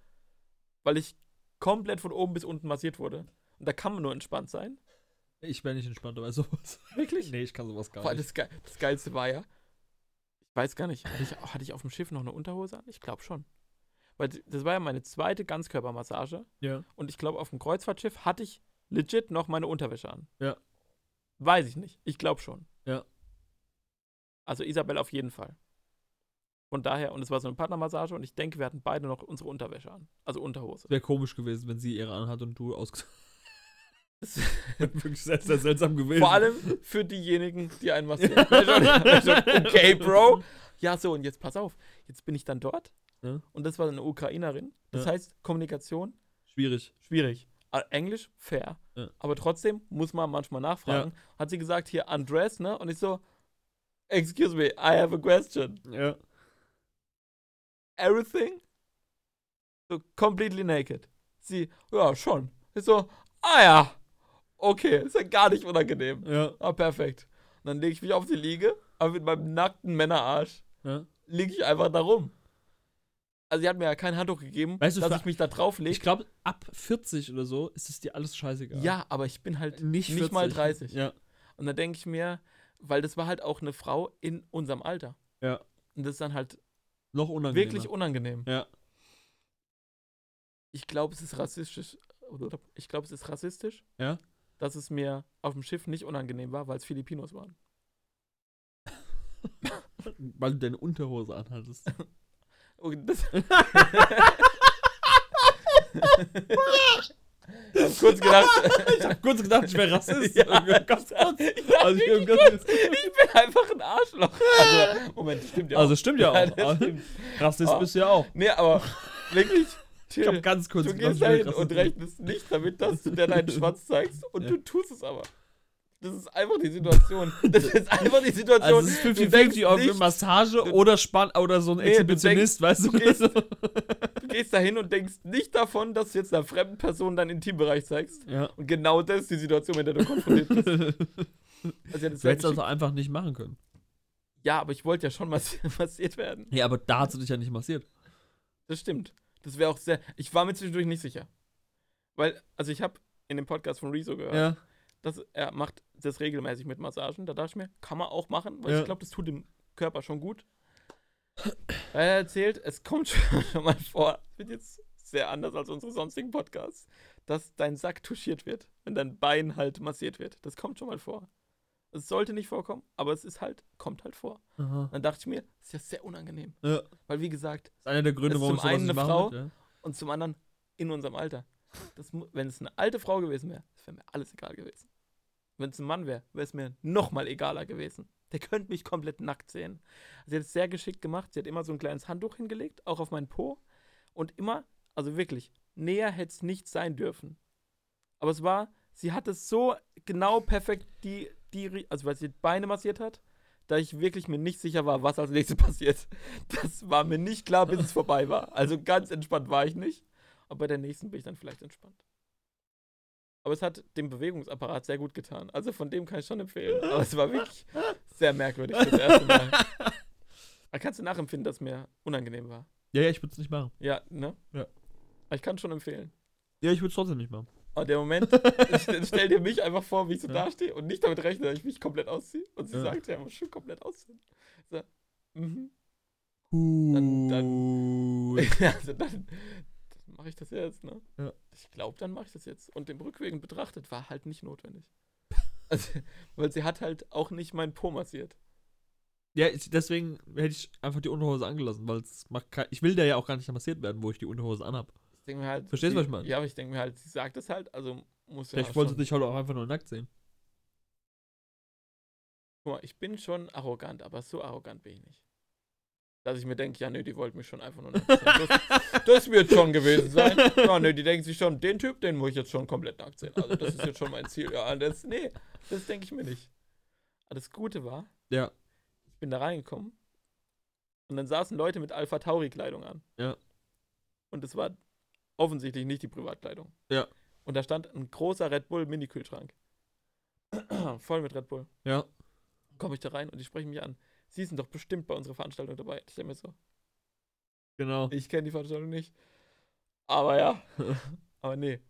weil ich komplett von oben bis unten massiert wurde. Und da kann man nur entspannt sein. Ich wäre nicht entspannt bei sowas. [LAUGHS] Wirklich? Nee, ich kann sowas gar Vor allem nicht. das, Ge das Geilste war ja, ich weiß gar nicht, hatte ich, hatte ich auf dem Schiff noch eine Unterhose an? Ich glaube schon. Weil das war ja meine zweite Ganzkörpermassage. Ja. Und ich glaube, auf dem Kreuzfahrtschiff hatte ich legit noch meine Unterwäsche an. Ja. Weiß ich nicht. Ich glaube schon. Ja. Also Isabel auf jeden Fall. Von daher, und es war so eine Partnermassage und ich denke, wir hatten beide noch unsere Unterwäsche an. Also Unterhose. Wäre komisch gewesen, wenn sie ihre anhat und du aus. [LAUGHS] Das- [LAUGHS] Wirklich sehr, sehr seltsam gewesen. Vor allem für diejenigen, die einen massieren. Schon- [LAUGHS] wär schon, okay, Bro. Ja, so, und jetzt pass auf. Jetzt bin ich dann dort. Ja. Und das war eine Ukrainerin. Das Ja. heißt, Kommunikation Schwierig. schwierig. Englisch fair. Ja. Aber trotzdem muss man manchmal nachfragen. Hat sie gesagt, hier undress, ne? Und ich so, excuse me, I have a question. Ja. Everything? So completely naked. Sie, ja, schon. Ich so, ah ja. Okay, ist ja gar nicht unangenehm. Ja. Ah, perfekt. Und dann lege ich mich auf die Liege, aber mit meinem nackten Männerarsch ja. liege ich einfach da rum. Also sie hat mir ja kein Handtuch gegeben, Weißt du, dass ich mich da drauf Ich lege. glaube, ab 40 oder so ist es dir alles scheißegal. Ja, aber ich bin halt Nicht, nicht 40. mal 30. Ja. Und da denke ich mir, weil das war halt auch eine Frau in unserem Alter. Ja. Und das ist dann halt Noch unangenehmer. wirklich unangenehm. Ja. Ich glaube, es ist rassistisch. Ich glaube, es ist rassistisch. Ja? Dass es mir auf dem Schiff nicht unangenehm war, weil es Filipinos waren. [LAUGHS] Weil du deine Unterhose anhattest. [LAUGHS] Okay, das [LAUGHS] ich hab kurz gedacht, ich hab kurz gedacht, ich wäre Rassist. Ja, Ganz kurz. Ja, Also, ich ganz- ich bin einfach ein Arschloch. Also, Moment, stimmt ja Also auch. stimmt ja auch. das stimmt. Rassist Ah. bist du ja auch. Nee, aber wirklich, Ich hab ganz kurz Du gehst dahin und rechnest nicht damit, dass du dir deinen Schwanz zeigst und Ja. du tust es aber. Das ist einfach die Situation. [LAUGHS] Das ist einfach die Situation. Also es ist Du 50-50 denkst auf eine Massage du- oder Spann oder so ein Nee, du Exhibitionist, weißt du? du gehst- [LAUGHS] Du gehst da hin und denkst nicht davon, dass du jetzt einer fremden Person deinen Intimbereich zeigst. ja. Und genau das ist die Situation, mit der du konfrontiert bist. [LAUGHS] Also, ja, das Du hättest das einfach nicht machen können. ja, aber ich wollte ja schon massi massiert werden. Ja, aber da hat sie dich ja nicht massiert. Das stimmt. Das wäre auch sehr. Ich war mir zwischendurch nicht sicher. Weil, also ich habe in dem Podcast von Rezo gehört, Ja. dass er macht das regelmäßig mit Massagen. Da dachte ich mir, kann man auch machen, weil Ja. ich glaube, das tut dem Körper schon gut. Er erzählt, es kommt schon, [LAUGHS] schon mal vor, wird jetzt sehr anders als unsere sonstigen Podcasts, dass dein Sack touchiert wird, wenn dein Bein halt massiert wird. Das kommt schon mal vor. Es sollte nicht vorkommen, aber es ist halt, kommt halt vor. Aha. Dann dachte ich mir, das ist ja sehr unangenehm. Ja. Weil, wie gesagt, Das ist einer der Gründe, warum zum sowas einen eine Frau, würde, ja. und zum anderen in unserem Alter. Das, wenn es eine alte Frau gewesen wäre, das wäre mir alles egal gewesen. Wenn es ein Mann wäre, wäre es mir noch mal egaler gewesen. Der könnte mich komplett nackt sehen. Sie hat es sehr geschickt gemacht. Sie hat immer so ein kleines Handtuch hingelegt, auch auf meinen Po. Und immer, also wirklich, näher hätte es nicht sein dürfen. Aber es war, sie hat es so genau perfekt, die, die, also weil sie die Beine massiert hat, da ich wirklich mir nicht sicher war, was als nächstes [LAUGHS] passiert. Das war mir nicht klar, bis es vorbei war. Also ganz entspannt war ich nicht. Aber bei der nächsten bin ich dann vielleicht entspannt. Aber es hat dem Bewegungsapparat sehr gut getan. Also von dem kann ich schon empfehlen. Aber es war wirklich sehr merkwürdig das erste Mal. [LAUGHS] Aber kannst du nachempfinden, dass mir unangenehm war? Ja, ja, ich würde es nicht machen. Ja, ne? Ja. Aber ich kann schon empfehlen. Ja, ich würde es trotzdem nicht machen. Aber der Moment, [LAUGHS] stell dir mich einfach vor, wie ich so Ja. dastehe und nicht damit rechne, dass ich mich komplett ausziehe. Und sie Ja. sagt, ja, muss schon komplett ausziehen. So, mhm. Dann, dann- [LAUGHS] [LAUGHS] also dann, dann mache ich das jetzt, ne? Ja. Ich glaube, dann mache ich das jetzt. Und im Rückwegen betrachtet war halt nicht notwendig. Also, weil sie hat halt auch nicht meinen Po massiert. Ja, ich, deswegen hätte ich einfach die Unterhose angelassen, weil es macht kein, ich will da ja auch gar nicht massiert werden, wo ich die Unterhose anhab. Denke mir halt. Verstehst du, was ich meine? Ja, aber ich denke mir halt, sie sagt es halt, also muss ja. Vielleicht wollte sie dich halt auch einfach nur nackt sehen. Guck mal, ich bin schon arrogant, aber so arrogant bin ich nicht. Dass ich mir denke, ja, nö, die wollten mich schon einfach nur nackt sehen. Das, [LAUGHS] das wird schon gewesen sein. Ja, nö, die denken sich schon, den Typ, den muss ich jetzt schon komplett nackt sehen. Also, das ist jetzt schon mein Ziel. Ja, das, nee, das denke ich mir nicht. Aber das Gute war, Ja. ich bin da reingekommen und dann saßen Leute mit Alpha Tauri-Kleidung an. Ja. Und es war offensichtlich nicht die Privatkleidung. Ja. Und da stand ein großer Red Bull Mini-Kühlschrank. [CLEARS THROAT] Voll mit Red Bull. Ja. Komme ich da rein und die sprechen mich an. Sie sind doch bestimmt bei unserer Veranstaltung dabei. Ich denke mir so, Genau. ich kenne die Veranstaltung nicht. Aber ja. [LAUGHS] Aber nee.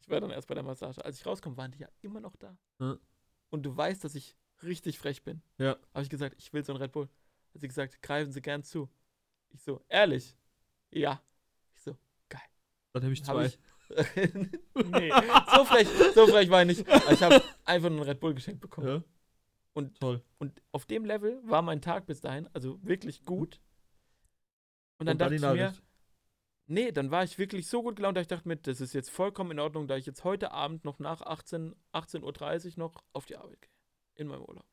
Ich war dann erst bei der Massage. Als ich rauskomme, waren die ja immer noch da. Ja. Und du weißt, dass ich richtig frech bin. Ja. Habe ich gesagt, ich will so ein Red Bull. Hat sie gesagt, greifen Sie gern zu. Ich so, ehrlich? Ja. Dann habe ich hab zwei. ich. [LAUGHS] [LAUGHS] nee, so frech, so frech war ich nicht. Ich habe einfach nur ein Red Bull geschenkt bekommen. Ja. Und Toll. Und auf dem Level war mein Tag bis dahin, also wirklich gut. Und dann Und dachte ich mir, nee, dann war ich wirklich so gut gelaunt, dass ich dachte mir, das ist jetzt vollkommen in Ordnung, da ich jetzt heute Abend noch nach 18, 18.30 Uhr noch auf die Arbeit gehe. In meinem Urlaub.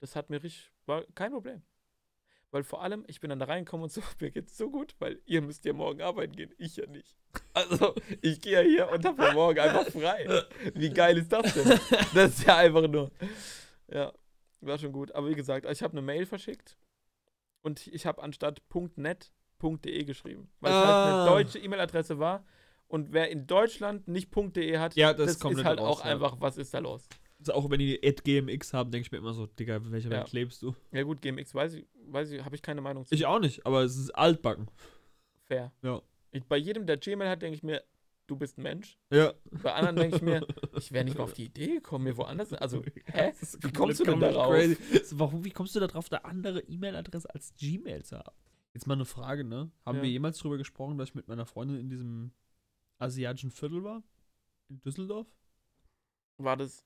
Das hat mir richtig, war kein Problem. Weil vor allem, ich bin dann da reingekommen und so, [LAUGHS] mir geht's so gut, weil ihr müsst ja morgen arbeiten gehen, ich ja nicht. Also, ich gehe ja hier und habe ja morgen einfach frei. Wie geil ist das denn? Das ist ja einfach nur. Ja, war schon gut. Aber wie gesagt, ich habe eine Mail verschickt und ich habe anstatt .net .de geschrieben, weil es halt Ah. eine deutsche E-Mail-Adresse war. Und wer in Deutschland nicht .de hat, Ja, das das ist halt raus, auch ja. einfach, was ist da los? Also auch wenn die GMX haben, denke ich mir immer so, Digga, welcher Ja. Welt lebst du? Ja gut, GMX weiß ich, weiß ich, habe ich keine Meinung zu. Ich auch nicht, aber es ist altbacken. Fair. Ja. Ich, bei jedem, der Gmail hat, denke ich mir, du bist ein Mensch. Ja. Bei anderen denke ich mir, [LAUGHS] ich wäre nicht mal auf die Idee gekommen, mir woanders. Also, [LAUGHS] hä? Wie kommst du denn darauf? Warum, wie kommst du darauf, eine andere E-Mail-Adresse als Gmail zu haben? Jetzt mal eine Frage, ne? Haben Ja. wir jemals drüber gesprochen, dass ich mit meiner Freundin in diesem asiatischen Viertel war? In Düsseldorf? War das,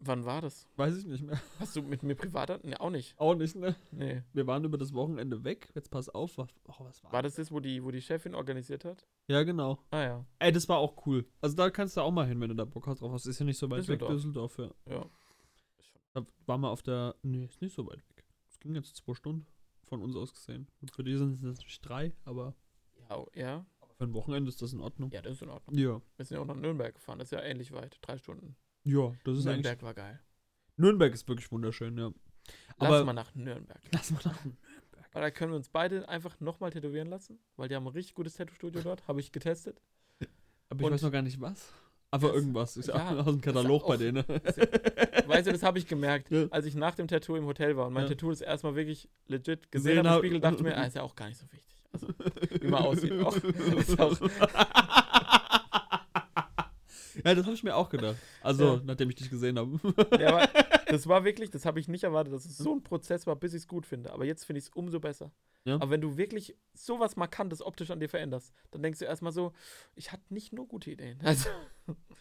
wann war das? Weiß ich nicht mehr. Hast du mit mir privat? Ne, auch nicht. Auch nicht, ne? Nee. Wir waren über das Wochenende weg. Jetzt pass auf, was, oh, was war, War das das, wo die, wo die Chefin organisiert hat? Ja, genau. Ah ja. Ey, das war auch cool. Also da kannst du auch mal hin, wenn du da Bock hast drauf. hast. Ist ja nicht so weit Düsseldorf. weg, Düsseldorf, ja. Ja. Da waren wir auf der. Nee, ist nicht so weit weg. Es ging jetzt zwei Stunden von uns aus gesehen. Und für die sind es natürlich drei, aber Ja, ja. für ein Wochenende ist das in Ordnung. Ja, das ist in Ordnung. Ja. Wir sind ja auch nach Nürnberg gefahren, das ist ja ähnlich weit. Drei Stunden. Ja, das ist Nürnberg eigentlich. war geil. Nürnberg ist wirklich wunderschön, ja. Lass Aber mal nach Nürnberg. lass mal nach. Weil da können wir uns beide einfach nochmal tätowieren lassen, weil die haben ein richtig gutes Tattoo-Studio dort, habe ich getestet. Aber ich Und- weiß noch gar nicht was. Aber Das- irgendwas. Ist ja, [LAUGHS] aus dem Katalog auch- bei denen. [LAUGHS] Weißt du, das habe ich gemerkt, Ja. als ich nach dem Tattoo im Hotel war und mein Ja. Tattoo ist erstmal wirklich legit Gesehen habe im Spiegel, dachte ich mir, [LAUGHS] ah, ist ja auch gar nicht so wichtig. Also, wie man aussieht. Auch, ist auch, ja, das habe ich mir auch gedacht. Also, Ja. nachdem ich dich gesehen habe. ja, aber [LAUGHS] das war wirklich, das habe ich nicht erwartet, dass es so ein Prozess war, bis ich es gut finde. Aber jetzt finde ich es umso besser. Ja. Aber wenn du wirklich sowas Markantes optisch an dir veränderst, dann denkst du erstmal so, ich hatte nicht nur gute Ideen. [LAUGHS] Also,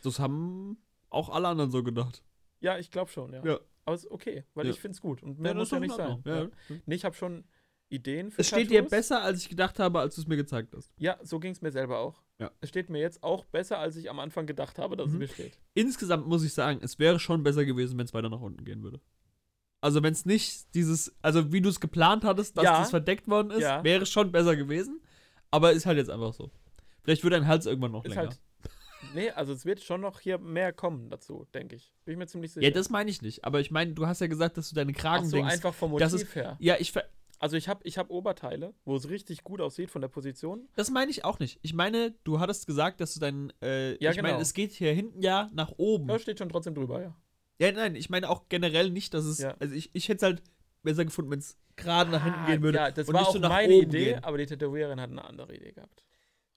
Das haben auch alle anderen so gedacht. ja, ich glaube schon, ja. Ja. Aber es ist okay, weil ich finde es gut. Und mehr muss ja nicht sein. Ja. Nee, ich habe schon Ideen für Es steht dir Tattoos. besser, als ich gedacht habe, als du es mir gezeigt hast. Ja, so ging es mir selber auch. Ja. Es steht mir jetzt auch besser, als ich am Anfang gedacht habe, dass es Mhm. mir steht. Insgesamt muss ich sagen, es wäre schon besser gewesen, wenn es weiter nach unten gehen würde. Also, wenn es nicht dieses, also wie du es geplant hattest, dass Ja. das verdeckt worden ist, Ja. wäre schon besser gewesen. Aber ist halt jetzt einfach so. Vielleicht wird dein Hals irgendwann noch Ist länger. halt. [LAUGHS] Nee, also es wird schon noch hier mehr kommen dazu, denke ich. Bin ich mir ziemlich sicher. ja, das meine ich nicht. Aber ich meine, du hast ja gesagt, dass du deine Ach Kragen so, denkst. einfach vom das Motiv ist- her. Ja, ich ver Also ich habe ich hab Oberteile, wo es richtig gut aussieht von der Position. das meine ich auch nicht. Ich meine, du hattest gesagt, dass du deinen. Äh, Ja, ich meine, genau. es geht hier hinten ja nach oben. Da steht schon trotzdem drüber, ja. Ja, nein, ich meine auch generell nicht, dass es. Ja. Also ich, ich hätte es halt besser gefunden, wenn es gerade nach hinten gehen würde. Ah, Ja, das war nicht auch so meine Idee, gehen. aber die Tätowiererin hat eine andere Idee gehabt.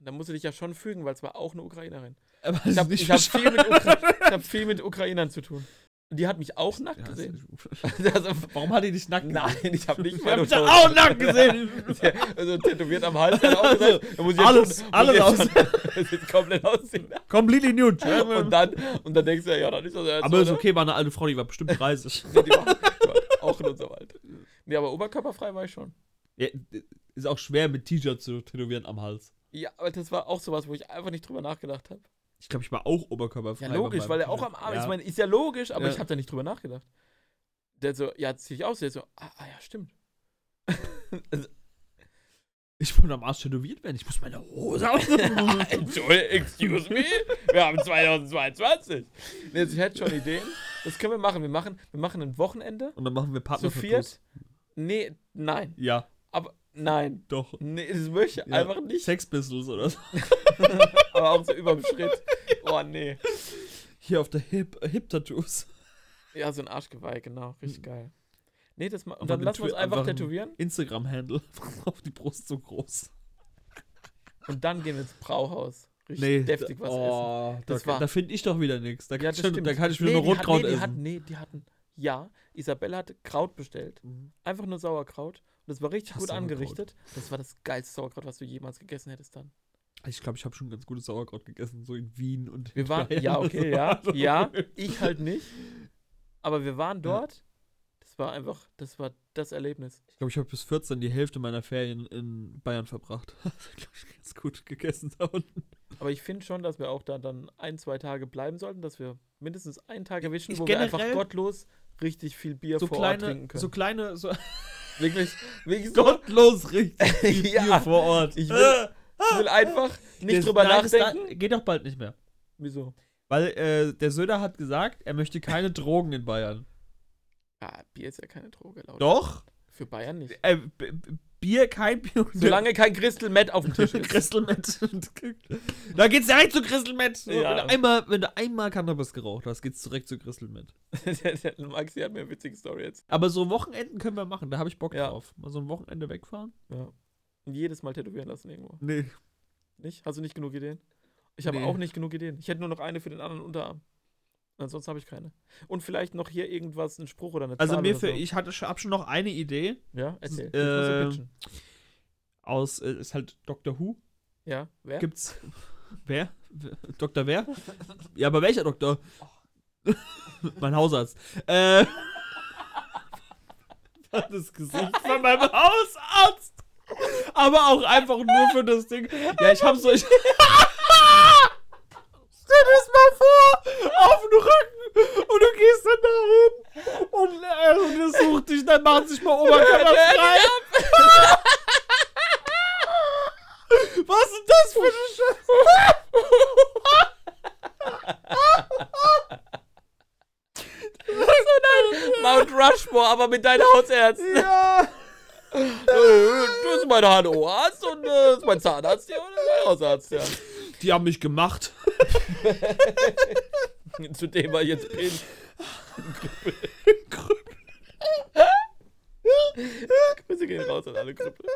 Und da musst du dich ja schon fügen, weil es war auch eine Ukrainerin. Aber Ich habe hab viel, mit. Ukra ich hab viel mit Ukrainern zu tun. Die hat mich auch nackt Ja, gesehen. Also, [LAUGHS] Warum hat die dich nackt nein, ich habe nicht Ich hab meine dich doch Hose- auch nackt gesehen. [LAUGHS] also tätowiert am Hals. Hat auch gesagt, da muss ich alles- schon, alles [LAUGHS] schon- das jetzt komplett ausziehen. Completely nude. Und dann, und dann denkst du, ja, dann ist das ja aber ist ne? okay, war eine alte Frau, die war bestimmt 30. Nee, die war, die war auch in unserem Alter. Nee, aber oberkörperfrei war ich schon. ja, ist auch schwer mit T-Shirt zu tätowieren am Hals. Ja, aber das war auch sowas, wo ich einfach nicht drüber nachgedacht habe. Ich glaube, ich war auch oberkörperfrei. Ja, logisch, weil er auch am Arm ja. ist. Ich meine, ist ja logisch, aber Ja. ich habe da nicht drüber nachgedacht. Der so, ja, zieh ich aus. Der so, ah, ah ja, stimmt. also, [LAUGHS] Ich wollte am Arsch tätowiert werden. Ich muss meine Hose aus. [LAUGHS] Entschuldigung, excuse me? Wir haben 2022. Nee, also ich hätte schon Ideen. Das können wir machen. Wir machen, wir machen ein Wochenende. Und dann machen wir Zu Partner viert. Nee, nein. Ja, nein. doch. Nee, das möchte ich Ja. einfach nicht. Sex Pistols oder so. [LAUGHS] Aber auch so überm Schritt. [LAUGHS] Oh, nee. Hier auf der Hip, Hip Tattoos. Ja, so ein Arschgeweih, genau. Richtig geil. Nee, das und dann lassen wir uns einfach einfach ein- tätowieren. Instagram Handle [LAUGHS] auf die Brust so groß. Und dann gehen wir ins Brauhaus. Richtig deftig da- was essen. oh, Das da, war- da finde ich doch wieder nichts. Da, Ja, kann das ich schon- da kann ich mir nee, nur die hat- Rotkraut nee, die essen. hatten, nee, die hatten. Ja, Isabelle hatte Kraut bestellt. Mhm. Einfach nur Sauerkraut. Das war richtig Ich hasse gut Sauerkraut. angerichtet. Das war das geilste Sauerkraut, was du jemals gegessen hättest dann. Ich glaube, ich habe schon ganz gutes Sauerkraut gegessen, so in Wien und Wir in waren, Bayern ja, okay, ja, [LAUGHS] ja, ich halt nicht. Aber wir waren dort. Das war einfach, das war das Erlebnis. Ich glaube, ich habe bis 14 die Hälfte meiner Ferien in Bayern verbracht. [LAUGHS] glaube ich, ganz gut gegessen da unten. Aber ich finde schon, dass wir auch da dann ein, zwei Tage bleiben sollten, dass wir mindestens einen Tag erwischen, Ich wo wir einfach gottlos richtig viel Bier So vor Ort trinken kleine, können. so kleine, so wirklich, wirklich so. gottlos richtig [LAUGHS] Ja, Bier vor Ort. ich will- Ich will einfach nicht Das- drüber nein, das nachdenken. da- geht doch bald nicht mehr. Wieso? Weil äh, der Söder hat gesagt, er möchte keine Drogen in Bayern. Ja, Bier ist ja keine Droge, laut. Doch. Für Bayern nicht. Äh, Bier, kein Bier. Solange kein Crystal Met auf dem Tisch [LAUGHS] ist. Crystal Meth. da geht's direkt zu Crystal Meth. Ja. Wenn, du einmal, wenn du einmal Cannabis geraucht hast, geht's direkt zu Crystal der [LAUGHS] Maxi hat mir eine witzige Story jetzt. Aber so Wochenenden können wir machen, da habe ich Bock Ja. drauf. Mal so ein Wochenende wegfahren? Ja. Und jedes Mal tätowieren lassen irgendwo. Nee. Nicht? Hast du nicht genug Ideen? Ich habe Nee. auch nicht genug Ideen. Ich hätte nur noch eine für den anderen Unterarm. Ansonsten habe ich keine. Und vielleicht noch hier irgendwas, ein Spruch oder eine Also Zahl mir oder für, so. ich hatte schon- hab schon noch eine Idee Ja, erzähl. Äh, aus, äh, ist halt Doctor Who. Ja, wer? Gibt's. [LAUGHS] Wer? Wer? Doktor wer? Ja, aber welcher Doktor? [LAUGHS] mein Hausarzt. Äh. [LAUGHS] das Gesicht von meinem Hausarzt. Aber auch einfach nur für das Ding. Ja, ich hab so. Ich Stell dir das mal vor, auf den Rücken und du gehst dann dahin und er untersucht dich, dann macht sich mal oberkörperfrei. [LAUGHS] Was ist das für eine Scheiße? Rushmore, aber mit deinen Hausärzten. Ja! Äh, Du bist mein HNO-Arzt und äh, das ist mein Zahnarzt hier und mein Hausarzt, ja. Die haben mich gemacht. [LAUGHS] Zu dem wir jetzt bin. Grüße gehen raus an alle Krüppel.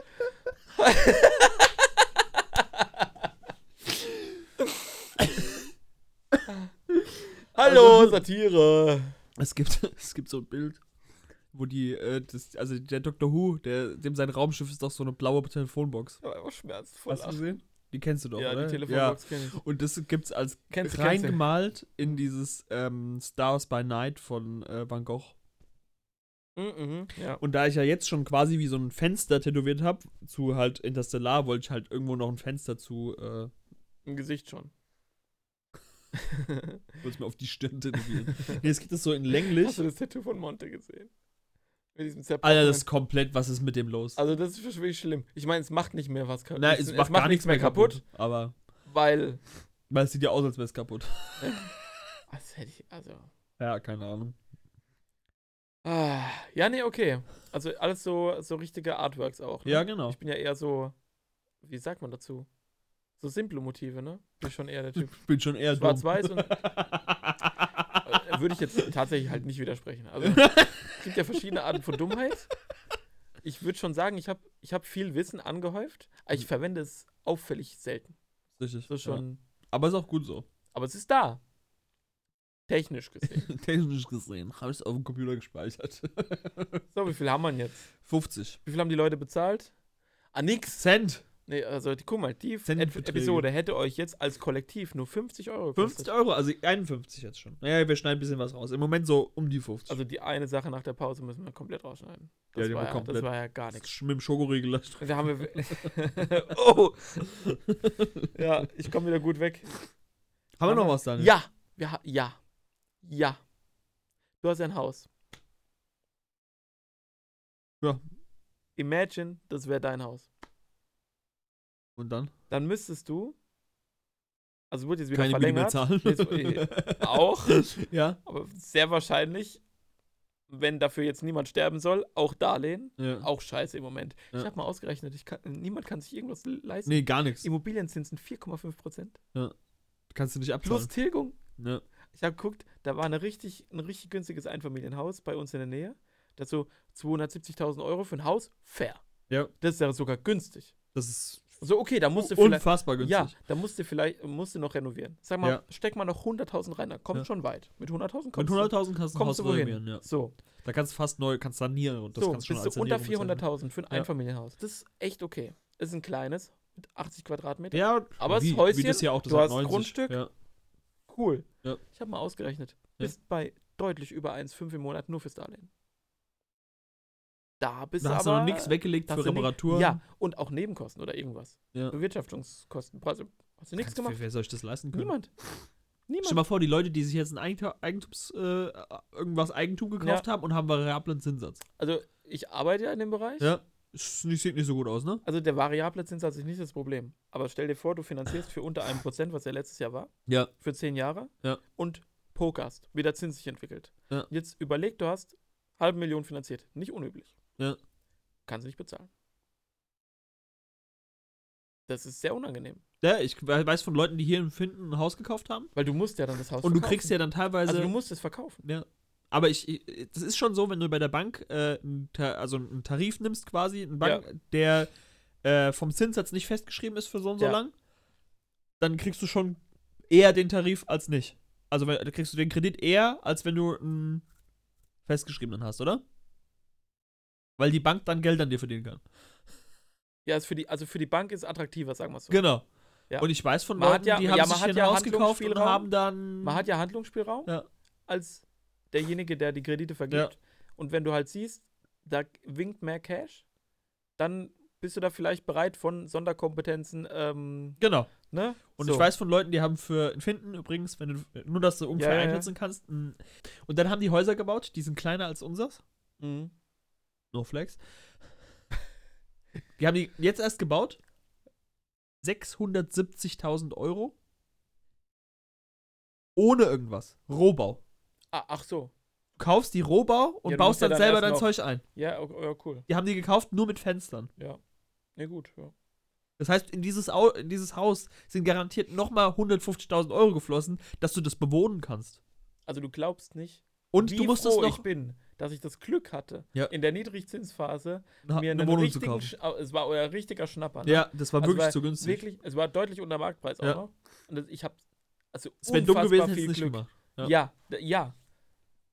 Hallo, Satire. Es gibt, es gibt so ein Bild, wo die, äh, das, also der Dr. Who, der, dem sein Raumschiff ist doch so eine blaue Telefonbox. Aber schmerzvoll. Hast du gesehen? Die kennst du doch, Ja, oder? die Telefonbox kenne ich. Ja. Und das gibt's als Kennst du, kennst reingemalt in dieses ähm, Stars by Night von äh, Van Gogh. Mhm, ja. Und da ich ja jetzt schon quasi wie so ein Fenster tätowiert habe, zu halt Interstellar, wollte ich halt irgendwo noch ein Fenster zu, äh, Im Gesicht schon. [LAUGHS] wollte es mir auf die Stirn [LAUGHS] tätowieren. nee, es gibt es so in Hast länglich. du das Tattoo von Monte gesehen? Mit diesem Alter, das ist komplett, was ist mit dem los? Also das ist wirklich schlimm. Ich meine, es macht nicht mehr was kaputt. Nein, es, macht gar nichts mehr kaputt. Aber, Weil. weil es sieht ja aus, als wäre es kaputt. [LAUGHS] Was hätte ich. Also. Ja, keine Ahnung. Ah, ja, nee, okay. Also alles so, so richtige Artworks auch. Ne? Ja, genau. Ich bin ja eher so. Wie sagt man dazu? So simple Motive, ne? Bin schon eher der [LAUGHS] Typ. Ich bin schon eher Schwarz-Weiß und. [LAUGHS] Äh, Würde ich jetzt tatsächlich halt nicht widersprechen. Also, es gibt ja verschiedene Arten von Dummheit. Ich würde schon sagen, ich habe ich hab viel Wissen angehäuft, aber ich verwende es auffällig selten. Richtig. So schon. Ja. Aber ist auch gut so. Aber es ist da. Technisch gesehen. [LAUGHS] Technisch gesehen habe ich es auf dem Computer gespeichert. So, wie viel haben wir jetzt? 50 Wie viel haben die Leute bezahlt? Ah, nix. Cent. Nee, also die, guck mal, die. Episode hätte euch jetzt als Kollektiv nur 50 Euro 50 gekostet. Euro, also 51 jetzt schon. Naja, wir schneiden ein bisschen was raus. Im Moment so um die 50. Also die eine Sache nach der Pause müssen wir komplett rausschneiden. Ja, Das, die war, ja, das komplett. war ja gar nichts. Mit dem Schokoriegel. Da haben wir. [LAUGHS] [LAUGHS] oh! [LAUGHS] ja, ich komme wieder gut weg. Haben wir noch was, Daniel? Ja, wir ja. Ja. Du hast ein Haus. Ja. Imagine, das wäre dein Haus. Und dann? Dann müsstest du. Also wird jetzt wieder Keine verlängert. zahlen. Jetzt, äh, [LAUGHS] auch. ja. Aber sehr wahrscheinlich, wenn dafür jetzt niemand sterben soll, auch Darlehen. ja. Auch scheiße im Moment. Ich Ja. habe mal ausgerechnet, ich kann, niemand kann sich irgendwas leisten. Nee, gar nichts. Immobilienzinsen 4,5 Prozent. Kannst du nicht abzahlen. Plus Tilgung. Ja. Ich habe geguckt, da war eine richtig, ein richtig günstiges Einfamilienhaus bei uns in der Nähe. So 270.000 Euro für ein Haus, fair. Ja. Das ist ja sogar günstig. Das ist So, okay, da musst du vielleicht. unfassbar günstig. Ja, da musst du vielleicht musst du noch renovieren. Sag mal, Ja. steck mal noch 100.000 rein, da kommt Ja. schon weit. Mit 100.000 Mit kommst 100.000 kannst du kommst du renovieren, ja. So, Da kannst du fast neu, kannst sanieren und das so kannst bist du unter Sanierung bezeichnen. 400.000 für ein. Einfamilienhaus. Das ist echt okay. Das ist ein kleines, mit 80 Quadratmeter. Ja, Aber das wie, Häuschen, wie das hier auch, das du hast 90. Grundstück. Cool. Ich habe mal ausgerechnet. Bist bei deutlich über 1,5 im Monat nur fürs Darlehen. Da bist Da du hast du aber... noch nichts weggelegt für Reparaturen. Ja, und auch Nebenkosten oder irgendwas. Ja. Bewirtschaftungskosten. Also, hast du nichts gemacht? Wer, wer soll ich das leisten können? Niemand. Stell Niemand. mal vor, die Leute, die sich jetzt ein Eigentum, Eigentums, äh, irgendwas Eigentum gekauft haben und haben variablen Zinssatz. Also, ich arbeite ja in dem Bereich. Ja. Nicht, sieht nicht so gut aus, ne? Also, der variable Zinssatz ist nicht das Problem. Aber stell dir vor, du finanzierst für unter einem Prozent, was ja letztes Jahr war, Ja. für zehn Jahre. Ja. Und pokerst, wie der Zins sich entwickelt. Ja. Jetzt überleg, du hast halbe Million finanziert. Nicht unüblich. Ja. Kannst du nicht bezahlen. Das ist sehr unangenehm. Ja, ich we- weiß von Leuten, die hier in Finden ein Haus gekauft haben. Weil du musst ja dann das Haus Und du verkaufen. kriegst ja dann teilweise. Also du musst es verkaufen. ja. Aber ich, ich- das ist schon so, wenn du bei der Bank äh, einen, also einen Tarif nimmst, quasi, einen Bank, der äh, vom Zinssatz nicht festgeschrieben ist für so und so Ja. lang, dann kriegst du schon eher den Tarif als nicht. Also wenn, kriegst du den Kredit eher, als wenn du einen festgeschriebenen hast, oder? Weil die Bank dann Geld an dir verdienen kann. Ja, ist für die, also für die Bank ist es attraktiver, sagen wir es so. Genau. Ja. Und ich weiß von Man Leuten, ja- die ja, haben man sich hat hier ja ein Haus gekauft und Handlungsspielraum. haben dann. Man hat ja Handlungsspielraum Ja. als derjenige, der die Kredite vergibt. Und wenn du halt siehst, da winkt mehr Cash, dann bist du da vielleicht bereit von Sonderkompetenzen, ähm, Genau. ne? Und So. ich weiß von Leuten, die haben für Finden übrigens, wenn du nur, dass du ungefähr Ja, ja, ja. einschätzen kannst. Und dann haben die Häuser gebaut, die sind kleiner als unseres. Mhm. No flex. Die haben die jetzt erst gebaut. 670.000 Euro. Ohne irgendwas. Rohbau. Ah, ach so. Du kaufst die Rohbau und Ja, baust musst ja dann dann selber dein noch- Zeug ein. Ja, o- ja, cool. Die haben die gekauft nur mit Fenstern. Ja. Ja, gut. Ja. Das heißt, in dieses, Au in dieses Haus sind garantiert nochmal 150.000 Euro geflossen, dass du das bewohnen kannst. Also, du glaubst nicht, Und wie du musst froh es noch ich bin, dass ich das Glück hatte, Ja. in der Niedrigzinsphase na- mir eine Wohnung zu kaufen. Es war euer richtiger Schnapper. Ne? Ja, das war Also wirklich war zu günstig. Wirklich, es war deutlich unter Marktpreis auch Ja. noch. Und das, ich habe also Es wäre dumm gewesen, viel Glück. gemacht. Ja. Ja. ja.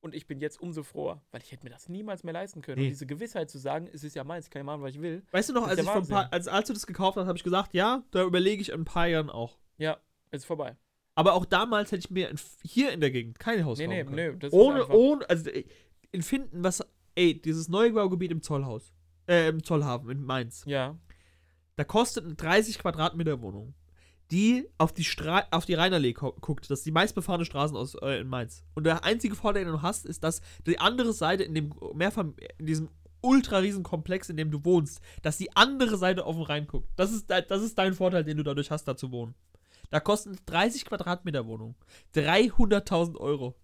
Und ich bin jetzt umso froher, weil ich hätte mir das niemals mehr leisten können. Nee. Und diese Gewissheit zu sagen, es ist ja meins, ich kann ja machen, was ich will. Weißt du noch, als, ich ein paar, als, als du das gekauft hast, habe ich gesagt, ja, da überlege ich in ein paar Jahren auch. Ja, ist vorbei. Aber auch damals hätte ich mir in, hier in der Gegend kein Haus Nee, nee, kaufen können. nee. Das ohne, ohne, also ey, in Finden, was, ey, dieses Neubaugebiet im Zollhaus, äh, im Zollhafen in Mainz, Ja. da kostet eine 30 Quadratmeter Wohnung, die auf die, Stra auf die Rheinallee gu- guckt. Das ist die meistbefahrene Straße aus, äh, in Mainz. Und der einzige Vorteil, den du hast, ist, dass die andere Seite in dem Mehrfam in diesem ultra riesen Komplex, in dem du wohnst, dass die andere Seite auf den Rhein guckt. Das ist, das ist dein Vorteil, den du dadurch hast, da zu wohnen. Da kosten 30 Quadratmeter Wohnung 300.000 Euro.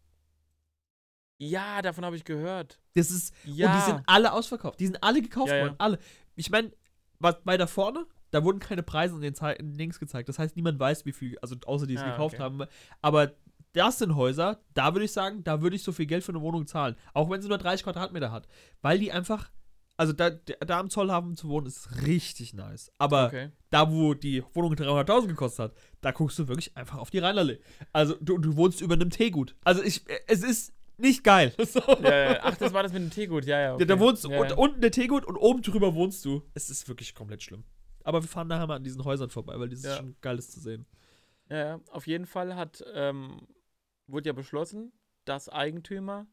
Ja, davon habe ich gehört. Das ist Ja. und die sind alle ausverkauft. Die sind alle gekauft Ja, ja. worden. Alle. Ich meine, was bei da vorne, da wurden keine Preise in den, Zei- in den Links gezeigt. Das heißt, niemand weiß, wie viel, also außer die es Ah, gekauft okay. haben. Aber das sind Häuser, da würde ich sagen, da würde ich so viel Geld für eine Wohnung zahlen. Auch wenn sie nur 30 Quadratmeter hat. Weil die einfach, also da, da am Zollhafen zu wohnen, ist richtig nice. Aber Okay. da, wo die Wohnung 300.000 gekostet hat, da guckst du wirklich einfach auf die Rheinallee. Also du, du wohnst über einem Teegut. Also ich, es ist nicht geil. [LAUGHS] So. Ja, ja. Ach, das war das mit dem Teegut. Ja, ja. Okay. Ja, da wohnst du ja, unten der Teegut und oben drüber wohnst du. Es ist wirklich komplett schlimm. Aber wir fahren nachher mal an diesen Häusern vorbei, weil das ist schon geiles zu sehen. Ja. Auf jeden Fall hat, ähm, wurde ja beschlossen, dass Eigentümer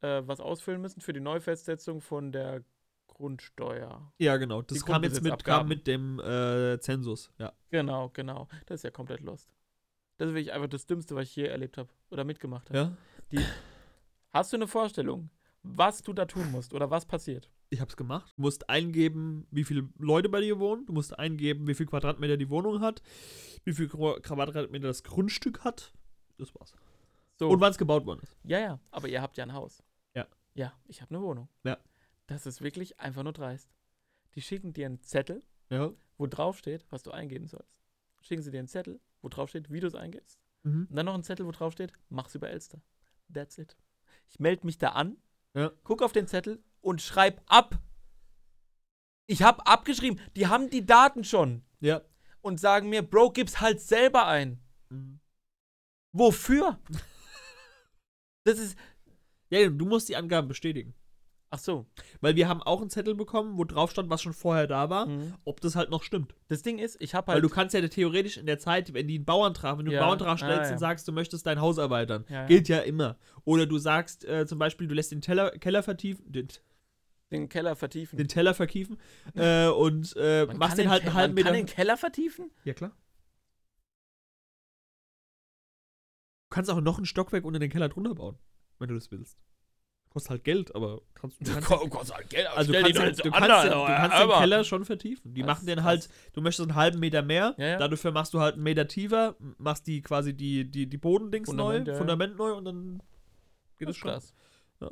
äh, was ausfüllen müssen für die Neufestsetzung von der Grundsteuer. Ja, genau. Das Die kam jetzt mit, kam mit dem äh, Zensus. Ja. Genau, genau. Das ist ja komplett lost. Das ist wirklich einfach das Dümmste, was ich je erlebt habe oder mitgemacht habe. ja. Hast du eine Vorstellung, was du da tun musst oder was passiert? Ich hab's gemacht. Du musst eingeben, wie viele Leute bei dir wohnen. Du musst eingeben, wie viel Quadratmeter die Wohnung hat. Wie viel Qu- Quadratmeter das Grundstück hat. Das war's. So. Und wann es gebaut worden ist. Ja, ja, aber ihr habt ja ein Haus. Ja. Ja, ich habe eine Wohnung. Ja. Das ist wirklich einfach nur dreist. Die schicken dir einen Zettel, Ja. wo drauf steht, was du eingeben sollst. Schicken sie dir einen Zettel, wo drauf steht, wie du es eingibst. Mhm. Und dann noch einen Zettel, wo drauf steht, mach's über Elster. That's it. Ich melde mich da an, Ja. guck auf den Zettel und schreib ab. Ich habe abgeschrieben. Die haben die Daten schon Ja. und sagen mir, Bro, gib's halt selber ein. Mhm. Wofür? [LAUGHS] Das ist. Ja, du musst die Angaben bestätigen. Ach so. Weil wir haben auch einen Zettel bekommen, wo drauf stand, was schon vorher da war, Mhm. ob das halt noch stimmt. Das Ding ist, ich habe Weil halt. du kannst ja theoretisch in der Zeit, wenn die einen Bauantrag, wenn du Ja. einen Bauantrag Ah, stellst ja. und sagst, du möchtest dein Haus erweitern, Ja, ja. gilt ja immer. Oder du sagst äh, zum Beispiel, du lässt den Teller, Keller vertiefen, den, den Keller vertiefen. den Teller verkiefen äh, [LAUGHS] und äh, machst den halt einen halben man kann Meter. den Keller vertiefen? Ja, klar. Du kannst auch noch ein Stockwerk unter den Keller drunter bauen, wenn du das willst. Kostet halt Geld, aber [LAUGHS] kannst, du kannst, also du kannst, den, du kannst, den, du kannst den Keller schon vertiefen. Die machen den halt, du möchtest einen halben Meter mehr, Ja, ja. dafür machst du halt einen Meter tiefer, machst die quasi die, die, die Bodendings Fundament, neu. Fundament neu und dann geht es schon.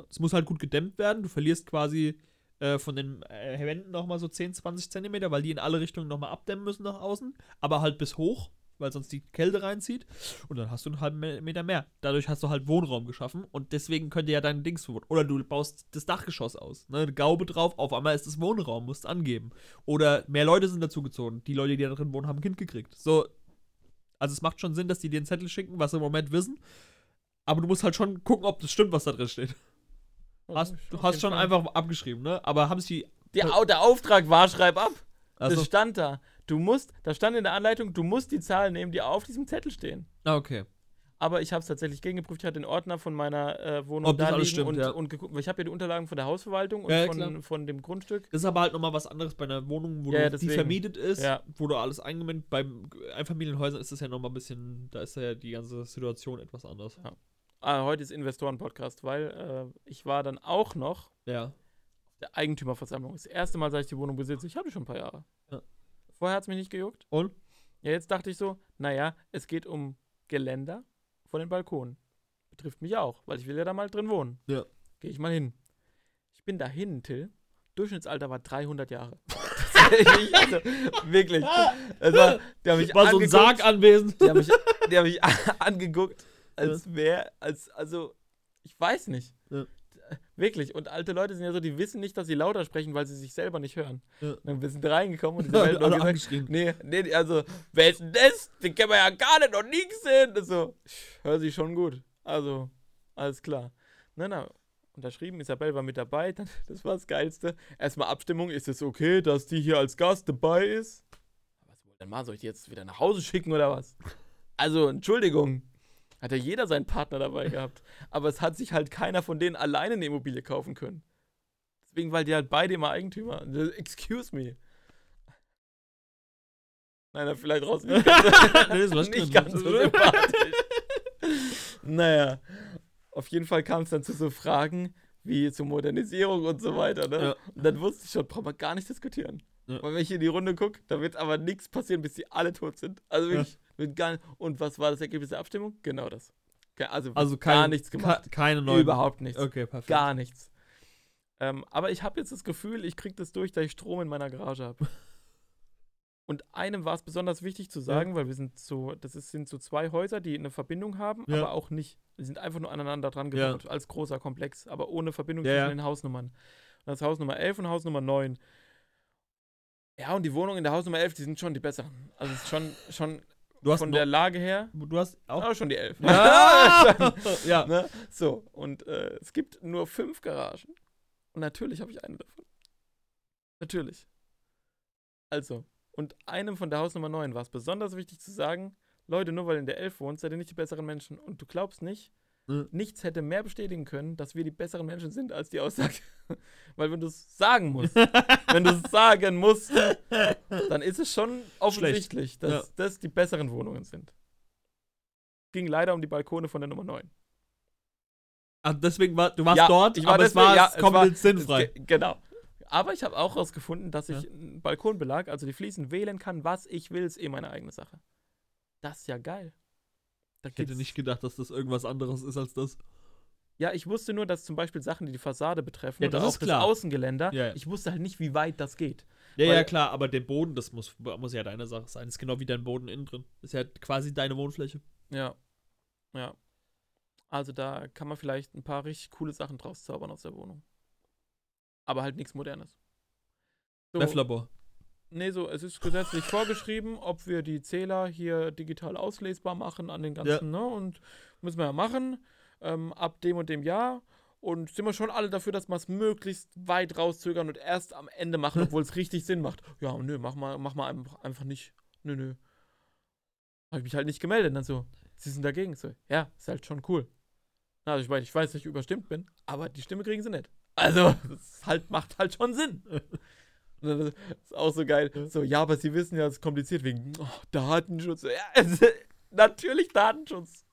es muss halt gut gedämmt werden. Du verlierst quasi äh, von den äh, Wänden nochmal so 10, 20 Zentimeter, weil die in alle Richtungen nochmal abdämmen müssen nach außen. Aber halt bis hoch, weil sonst die Kälte reinzieht. Und dann hast du einen halben Me- Meter mehr. Dadurch hast du halt Wohnraum geschaffen und deswegen könnte ja dein Dings. Oder du baust das Dachgeschoss aus. Ne? Eine Gaube drauf, auf einmal ist es Wohnraum, musst angeben. Oder mehr Leute sind dazugezogen. Die Leute, die da drin wohnen, haben ein Kind gekriegt. So. Also es macht schon Sinn, dass die dir einen Zettel schicken, was sie im Moment wissen. Aber du musst halt schon gucken, ob das stimmt, was da drin steht. Hast, Auf du hast schon einfach abgeschrieben, ne? Aber haben sie. Der, Au- der Auftrag war, schreib ab. Also, Das stand da. Du musst, da stand in der Anleitung, du musst die Zahlen nehmen, die auf diesem Zettel stehen. ah, okay. Aber ich habe es tatsächlich gegengeprüft. Ich hatte den Ordner von meiner äh, Wohnung Ob da liegen stimmt, und, ja. und Ich habe ja die Unterlagen von der Hausverwaltung und Ja, von, von dem Grundstück. Das ist aber halt nochmal was anderes bei einer Wohnung, wo Ja, du, die vermietet ist, wo du alles eingemietet. Beim Einfamilienhäusern ist das ja nochmal ein bisschen, da ist ja die ganze Situation etwas anders. Ah, heute ist Investoren-Podcast, weil äh, ich war dann auch noch Ja. der Eigentümerversammlung. Das erste Mal, seit ich die Wohnung besitze. Ich hatte schon ein paar Jahre. Vorher hat es mich nicht gejuckt. Und? Ja, jetzt dachte ich so, naja, es geht um Geländer von den Balkonen. Betrifft mich auch, weil ich will ja da mal drin wohnen. Ja. gehe ich mal hin. Ich bin dahin, Till. Durchschnittsalter war 300 Jahre. [LAUGHS] Tatsächlich, also, wirklich. Also, die haben mich War so ein angeguckt. Sarg anwesend. Die haben mich, die haben mich [LAUGHS] angeguckt, als wäre, als, also, ich weiß nicht. Ja. [LAUGHS] Wirklich. Und alte Leute sind ja so, die wissen nicht, dass sie lauter sprechen, weil sie sich selber nicht hören. Ja. Dann sind reingekommen und [LAUGHS] Welt nur Alle gesagt, angeschrien. nee, nee, also, wer ist denn das? Den kennen wir ja gar nicht, noch nie gesehen. Das so, ich hör sie schon gut. Also, alles klar. Na, na, unterschrieben, Isabel war mit dabei, [LAUGHS] das war das Geilste. Erstmal Abstimmung, ist es okay, dass die hier als Gast dabei ist? Was wollt ihr denn mal? Soll ich die jetzt wieder nach Hause schicken oder was? Also, Entschuldigung. Hat ja jeder seinen Partner dabei [LAUGHS] gehabt. Aber es hat sich halt keiner von denen alleine eine Immobilie kaufen können. Deswegen, weil die halt beide immer Eigentümer. Excuse me. Nein, vielleicht raus nicht ganz, Nee, ist was nicht ganz so sympathisch. naja, auf jeden Fall kam es dann zu so Fragen wie zur Modernisierung und so weiter. Ne? Ja. Und dann wusste ich schon, braucht man gar nicht diskutieren. Ja. Weil wenn ich in die Runde gucke, da wird aber nichts passieren, bis sie alle tot sind. Also wirklich, wird gar. Und was war das Ergebnis der Abstimmung? Genau das. Also, Also gar kein, nichts gemacht. ke- keine neuen. Überhaupt nichts. Okay, perfekt. Gar nichts. Ähm, aber ich habe jetzt das Gefühl, ich kriege das durch, da ich Strom in meiner Garage habe. [LAUGHS] Und einem war es besonders wichtig zu sagen, weil wir sind so, das ist, sind so zwei Häuser, die eine Verbindung haben, Ja. aber auch nicht. Die sind einfach nur aneinander dran Ja. gebaut, als großer Komplex, aber ohne Verbindung Ja, zwischen ja. den Hausnummern. Und das Haus Nummer 11 und Haus Nummer 9. Ja, und die Wohnungen in der Haus Nummer 11, die sind schon die besseren. Also es ist schon, schon Du hast von der Lage her, du hast auch. auch schon die 11. Ja! [LAUGHS] [LAUGHS] ja. Ne? So, und äh, es gibt nur fünf Garagen. Und natürlich habe ich eine davon. Natürlich. Also, und einem von der Hausnummer 9 war es besonders wichtig zu sagen, Leute, nur weil ihr in der 11 wohnt, seid ihr nicht die besseren Menschen. Und du glaubst nicht, Mhm. nichts hätte mehr bestätigen können, dass wir die besseren Menschen sind, als die Aussage. [LAUGHS] weil wenn du es sagen musst, [LAUGHS] wenn du es sagen musst, dann ist es schon offensichtlich, dass Ja. das die besseren Wohnungen sind. Ging leider um die Balkone von der Nummer 9. Ach, deswegen war, du warst Ja, dort, ich war aber es deswegen- war ja, es es komplett war- sinnfrei. Ge- Genau. Aber ich habe auch herausgefunden, dass ich Ja. einen Balkonbelag, also die Fliesen, wählen kann, was ich will, ist eh meine eigene Sache. Das ist ja geil. Da Ich hätte nicht gedacht, dass das irgendwas anderes ist als das. Ja, ich wusste nur, dass zum Beispiel Sachen, die die Fassade betreffen, Ja, oder das auch ist klar. das Außengeländer, Ja, ja. ich wusste halt nicht, wie weit das geht. Ja, Weil- ja, klar, aber der Boden, das muss, muss ja deine Sache sein. Das ist genau wie dein Boden innen drin. Das ist ja quasi deine Wohnfläche. Ja. Ja. Also da kann man vielleicht ein paar richtig coole Sachen draus zaubern aus der Wohnung. Aber halt nichts Modernes. So, Meth-Labor. Nee, so, es ist gesetzlich vorgeschrieben, ob wir die Zähler hier digital auslesbar machen an den ganzen, ne? Und müssen wir ja machen, ähm, ab dem und dem Jahr. Und sind wir schon alle dafür, dass wir es möglichst weit rauszögern und erst am Ende machen, [LAUGHS] obwohl es richtig Sinn macht. Ja, nö, mach mal, mach mal einfach, nicht. Nö, nö. Habe ich mich halt nicht gemeldet. Dann so, sie sind dagegen. So, ja, ist halt schon cool. Na, Also ich meine, ich weiß, dass ich überstimmt bin, aber die Stimme kriegen sie nicht. Also, das ist halt, macht halt schon Sinn. [LAUGHS] Und dann ist auch so geil. So, ja, aber sie wissen ja, es ist kompliziert wegen oh, Datenschutz. Ja, [LAUGHS] es, natürlich Datenschutz.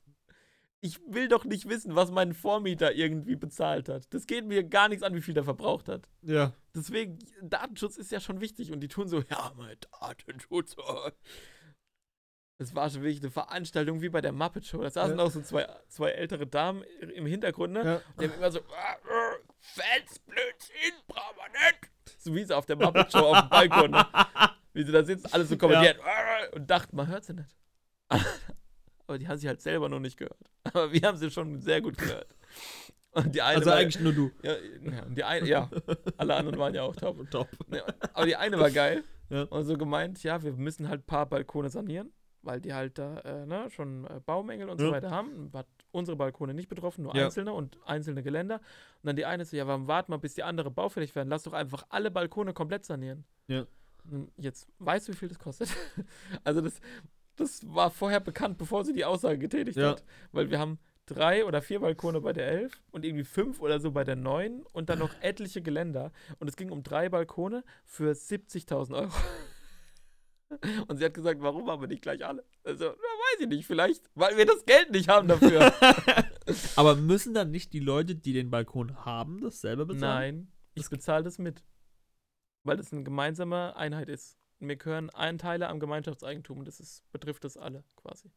Ich will doch nicht wissen, was mein Vormieter irgendwie bezahlt hat. Das geht mir gar nichts an, wie viel der verbraucht hat. Ja. Deswegen, Datenschutz ist ja schon wichtig. Und die tun so, ja, mein Datenschutz. [LAUGHS] Es war schon wirklich eine Veranstaltung wie bei der Muppet Show. Da saßen Ja. auch so zwei, zwei ältere Damen im Hintergrund, ne? ja. Die haben immer so, [LAUGHS] "Ah, äh, So wie sie auf der Muppet Show auf dem Balkon, ne? Wie sie da sitzen, alles so kommentiert "Ah", und dachten, man hört sie nicht. [LAUGHS] Aber die haben sie halt selber noch nicht gehört. [LAUGHS] Aber wir haben sie schon sehr gut gehört. Und die eine Also war, eigentlich nur du. ja, ja, und die eine, ja, alle anderen waren ja auch top. [LAUGHS] Top. Nee, aber die eine war geil. Ja. Und so gemeint, ja, wir müssen halt ein paar Balkone sanieren, weil die halt da äh, ne, schon äh, Baumängel und so Ja. weiter haben. Hat unsere Balkone nicht betroffen, nur Ja. einzelne und einzelne Geländer. Und dann die eine so, ja, warum warten wir, bis die andere baufällig werden? Lass doch einfach alle Balkone komplett sanieren. Ja. Jetzt weißt du, wie viel das kostet? [LAUGHS] also das, das war vorher bekannt, bevor sie die Aussage getätigt Ja. hat. Weil wir haben drei oder vier Balkone bei der 11 und irgendwie fünf oder so bei der 9 und dann noch etliche Geländer. Und es ging um drei Balkone für 70.000 Euro. [LAUGHS] Und sie hat gesagt, warum haben wir nicht gleich alle? Also, weiß ich nicht, vielleicht, weil wir das Geld nicht haben dafür. [LAUGHS] Aber müssen dann nicht die Leute, die den Balkon haben, das selber bezahlen? Nein, ich bezahle das mit. Weil das eine gemeinsame Einheit ist. Wir gehören Anteile am Gemeinschaftseigentum und das ist, betrifft das alle quasi.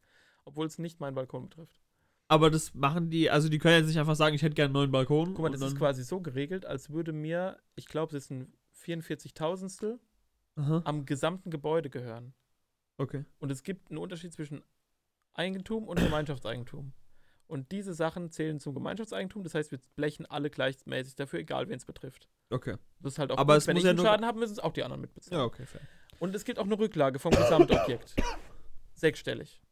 Obwohl es nicht meinen Balkon betrifft. Aber das machen die, also die können jetzt nicht einfach sagen, ich hätte gerne einen neuen Balkon. Guck mal, das ist quasi so geregelt, als würde mir, ich glaube, es ist ein 44.000stel Aha, am gesamten Gebäude gehören. okay. Und es gibt einen Unterschied zwischen Eigentum und Gemeinschaftseigentum. Und diese Sachen zählen zum Gemeinschaftseigentum, das heißt, wir blechen alle gleichmäßig dafür, egal wen es betrifft. Okay. Das ist halt auch Aber gut. es wenn muss ich ja einen nur- Schaden habe, müssen es auch die anderen mitbezahlen. Ja, okay, fair. Und es gibt auch eine Rücklage vom Gesamtobjekt. Sechsstellig.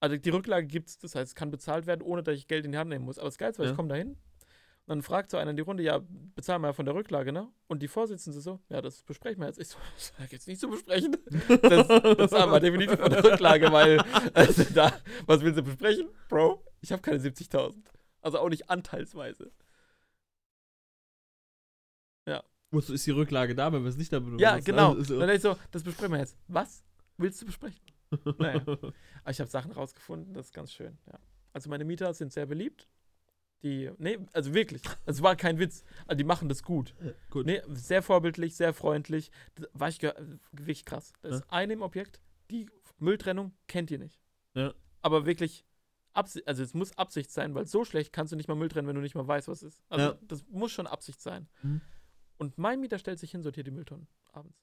Also die Rücklage gibt es, das heißt, es kann bezahlt werden, ohne dass ich Geld in die Hand nehmen muss. Aber das Geilste war, Ja. ich komme da hin und dann fragt so einer in die Runde, ja, bezahlen wir ja von der Rücklage, ne? Und die Vorsitzende so, ja, das besprechen wir jetzt. Ich so, [LAUGHS] das ist jetzt nicht zu besprechen. Das bezahlen wir definitiv von der Rücklage, weil, also da, was willst du besprechen? Bro, ich habe keine 70.000. Also auch nicht anteilsweise. Wozu ist die Rücklage da, wenn wir es nicht da benutzen? Ja, genau. Also, dann ich so, das besprechen wir jetzt. Was willst du besprechen? Naja. [LAUGHS] Aber ich habe Sachen rausgefunden, das ist ganz schön, ja. Also meine Mieter sind sehr beliebt. Die, nee, also wirklich, es war kein Witz. Also die machen das gut. Gut. Nee, sehr vorbildlich, sehr freundlich. Das war ich ge- wirklich krass. Das Ja. ist eine im Objekt, die Mülltrennung kennt ihr nicht. Ja. Aber wirklich, also es muss Absicht sein, weil so schlecht kannst du nicht mal Müll trennen, wenn du nicht mal weißt, was ist. Also Ja. das muss schon Absicht sein. Mhm. Und mein Mieter stellt sich hin, sortiert die Mülltonnen abends.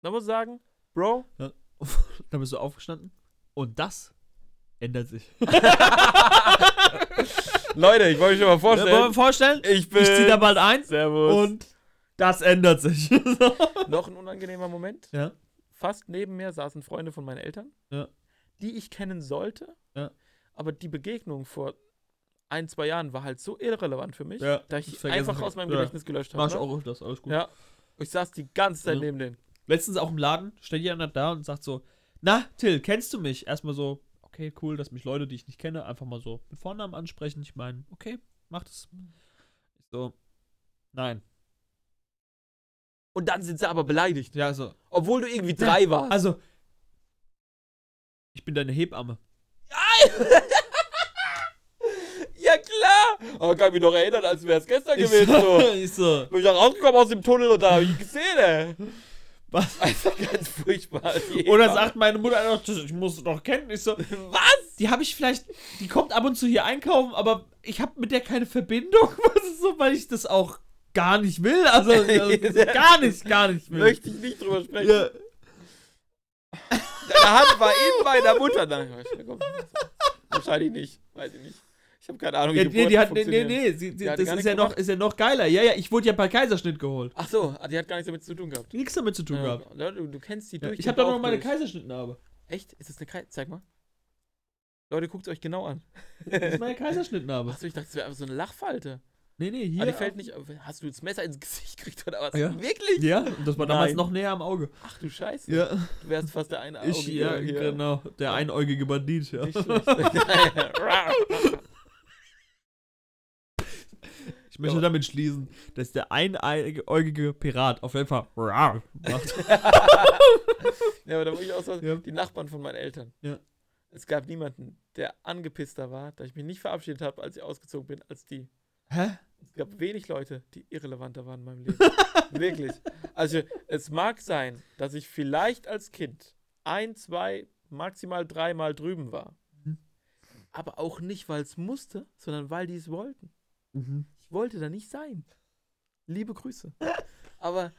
Da muss ich sagen, Bro, [LAUGHS] da bist du aufgestanden. Und das ändert sich. [LAUGHS] [LAUGHS] Leute, ich wollte mich schon mal Ja, wollen wir vorstellen? Ich bin. Ich zieh da bald ein Servus. und das ändert sich. [LAUGHS] noch ein unangenehmer Moment. ja. Fast neben mir saßen Freunde von meinen Eltern, Ja. die ich kennen sollte. Ja. Aber die Begegnung vor ein, zwei Jahren war halt so irrelevant für mich, Ja, da ich das einfach kann. aus meinem. Gedächtnis gelöscht Mach ich habe. auch öfters, alles gut. Ne? Ja. Ich saß die ganze Zeit neben denen. Letztens auch im Laden, steht jemand da und sagt so, na, Till, kennst du mich? Erstmal so, okay, cool, dass mich Leute, die ich nicht kenne, einfach mal so mit Vornamen ansprechen. Ich meine, okay, mach das. Ich so, nein. Und dann sind sie aber beleidigt. Ja, so, Obwohl du irgendwie drei warst. also, ich bin deine Hebamme. [LAUGHS] ja, klar. Aber kann mich noch erinnern, als wäre es gestern Ich gewesen. so, So. [LAUGHS] ich so, Bin ich da rausgekommen aus dem Tunnel und da habe ich gesehen, ey. Was? [LAUGHS] Also ganz furchtbar. [LAUGHS] Oder sagt meine Mutter einfach, "Das- ich muss doch kennen. Ich so, Was? die habe ich vielleicht, die kommt ab und zu hier einkaufen, aber ich habe mit der keine Verbindung, [LAUGHS] was ist so, weil ich das auch gar nicht will. Also, also gar nicht, gar nicht will. Möchte ich nicht drüber sprechen. Ja, Deine Hand war in meiner Mutter. Nein, komm, wahrscheinlich nicht. Weiß ich nicht. Ich habe keine Ahnung, wie ja, nee, die hat, nee, nee, nee, sie, Die das ist ja, noch, ist ja noch geiler. Ja, ja, ich wurde ja bei Kaiserschnitt geholt. Ach so, die hat gar nichts damit zu tun gehabt. Nichts damit zu tun Ja, gehabt. Leute, du kennst die Ja, durch. ich habe da noch meine. Kaiserschnittnarbe. Echt? Ist das eine Kreis? Zeig mal. Leute, guckt es euch genau an. Das ist meine Kaiserschnittnarbe. Achso, ich dachte, es wäre einfach so eine Lachfalte. Nee, nee, hier. Aber die fällt nicht. Hast du das Messer ins Gesicht gekriegt oder was? Ja. Wirklich? Ja, und das war damals Nein. noch näher am Auge. Ach du Scheiße. Ja, Du wärst fast der eine Auge ich, ja, hier. genau. Der einäugige Bandit, ja. Nicht schlecht. [LAUGHS] Ich möchte Ja. damit schließen, dass der einäugige Pirat auf jeden Fall macht. [LAUGHS] Ja, aber da muss ich auch so, Ja. die Nachbarn von meinen Eltern. Ja. Es gab niemanden, der angepisster war, da ich mich nicht verabschiedet habe, als ich ausgezogen bin, als die. Hä? Es gab wenig Leute, die irrelevanter waren in meinem Leben. [LAUGHS] Wirklich. Also, es mag sein, dass ich vielleicht als Kind ein, zwei, maximal dreimal drüben war. Mhm. Aber auch nicht, weil es musste, sondern weil die es wollten. Mhm. Ich wollte da nicht sein. Liebe Grüße. [LAUGHS] Aber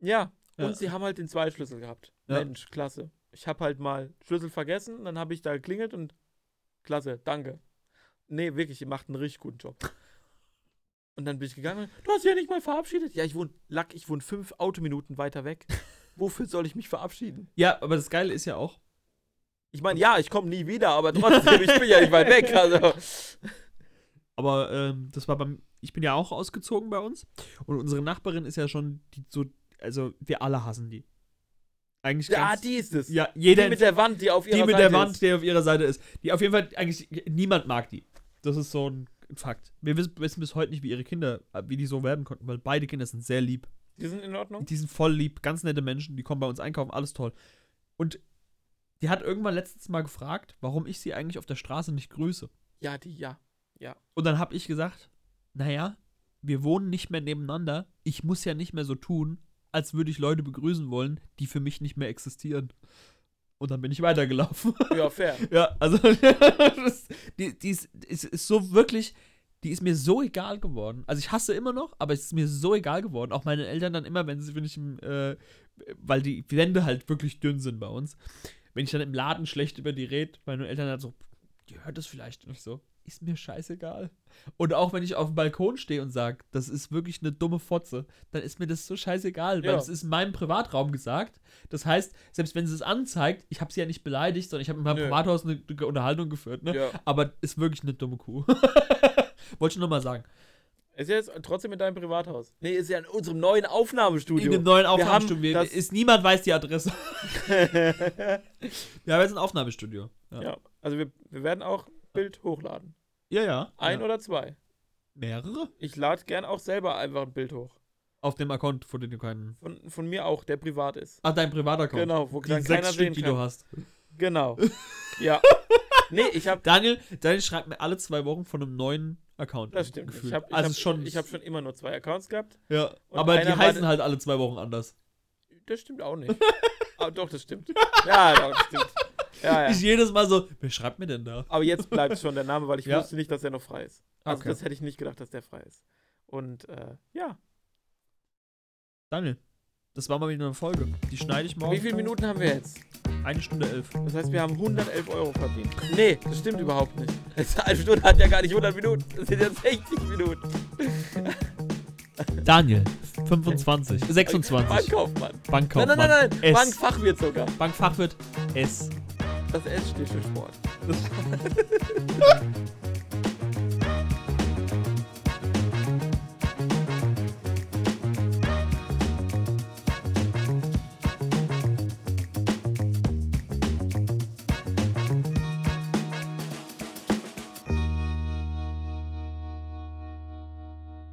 ja, und Ja. sie haben halt den Zweitschlüssel gehabt. Ja. Mensch, klasse. Ich habe halt mal Schlüssel vergessen, dann habe ich da geklingelt und klasse, danke. Nee, wirklich, ihr macht einen richtig guten Job. Und dann bin ich gegangen, du hast ja nicht mal verabschiedet. Ja, ich wohne, Lack, ich wohne fünf Autominuten weiter weg. [LAUGHS] Wofür soll ich mich verabschieden? Ja, aber das Geile ist ja auch, Ich meine, ja, ich komme nie wieder, aber trotzdem, [LAUGHS] ich bin ja nicht weit weg. Also. Aber ähm, das war beim, ich bin ja auch ausgezogen bei uns und unsere Nachbarin ist ja schon die, so, also wir alle hassen die. Eigentlich Ja, die ist es. ja, jeder die mit der Wand, die auf ihrer die mit Seite der Wand, ist. der auf ihrer Seite ist. Die auf jeden Fall eigentlich niemand mag die. Das ist so ein Fakt. Wir wissen, wissen bis heute nicht, wie ihre Kinder, wie die so werden konnten, weil beide Kinder sind sehr lieb. Die sind in Ordnung? Die sind voll lieb, ganz nette Menschen, die kommen bei uns einkaufen, alles toll. Und die hat irgendwann letztens mal gefragt, warum ich sie eigentlich auf der Straße nicht grüße. Ja, die, ja. Und dann habe ich gesagt, naja, wir wohnen nicht mehr nebeneinander. Ich muss ja nicht mehr so tun, als würde ich Leute begrüßen wollen, die für mich nicht mehr existieren. Und dann bin ich weitergelaufen. [LAUGHS] Ja, fair. [LAUGHS] Ja, also [LAUGHS] das, die, die ist, ist, ist so wirklich, die ist mir so egal geworden. Also ich hasse immer noch, aber es ist mir so egal geworden. Auch meine Eltern dann immer, wenn sie, wenn ich im, äh, weil die Wände halt wirklich dünn sind bei uns, wenn ich dann im Laden schlecht über die rede, meine Eltern halt so, die hört das vielleicht nicht so. Ist mir scheißegal. Und auch wenn ich auf dem Balkon stehe und sage, das ist wirklich eine dumme Fotze, dann ist mir das so scheißegal, weil Ja. es ist in meinem Privatraum gesagt. Das heißt, selbst wenn sie es anzeigt, ich habe sie ja nicht beleidigt, sondern ich habe in meinem. Privathaus eine, eine Unterhaltung geführt, ne? Ja. Aber ist wirklich eine dumme Kuh. [LAUGHS] Wollte ich nur mal sagen. Ist ja jetzt trotzdem in deinem Privathaus. Nee, ist ja in unserem neuen Aufnahmestudio. In dem neuen Wir haben Aufnahmestudio. Ist, niemand weiß die Adresse. [LAUGHS] Wir haben jetzt ein Aufnahmestudio. Ja, Ja, also wir, wir werden auch Bild hochladen. ja. ja. Ein ja. oder zwei. Mehrere? Ich lade gern auch selber einfach ein Bild hoch. Auf dem Account, von dem du keinen. Von, von mir auch, der privat ist. Ach, dein Privataccount. Genau, wo Die dann sechs keiner Stück, sehen die kann. du hast. Genau. [LAUGHS] ja. Nee, ich habe Daniel, Daniel schreibt mir alle zwei Wochen von einem neuen Account. Das stimmt. Gefühlt. Ich habe also hab, schon. ich hab schon immer nur zwei Accounts gehabt. Ja, aber die heißen halt alle zwei Wochen anders. Das stimmt auch nicht. Aber [LAUGHS] doch, das stimmt. Ja, doch, das stimmt. Ja, Ich ja. jedes Mal so, wer schreibt mir denn da? Aber jetzt bleibt schon der Name, weil ich Ja. wusste nicht, dass er noch frei ist. Also Okay. das hätte ich nicht gedacht, dass der frei ist. Und äh, ja. Daniel, das war mal wieder eine Folge. Die schneide ich morgen. Wie viele Minuten haben wir jetzt? Eine Stunde elf. Das heißt, wir haben 111 Euro verdient. Nee, das stimmt überhaupt nicht. Eine Stunde hat ja gar nicht 100 Minuten. Das sind ja 60 Minuten. Daniel, 25, 26. Bankkaufmann. Bankkaufmann. Nein, nein, nein, nein. Bankfachwirt sogar. Bankfachwirt S. Das S steht für Sport. [LAUGHS]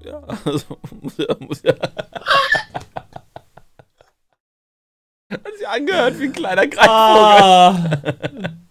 Ja, also muss ja, muss ja. Hat sich angehört wie ein kleiner Greifvogel. Ah.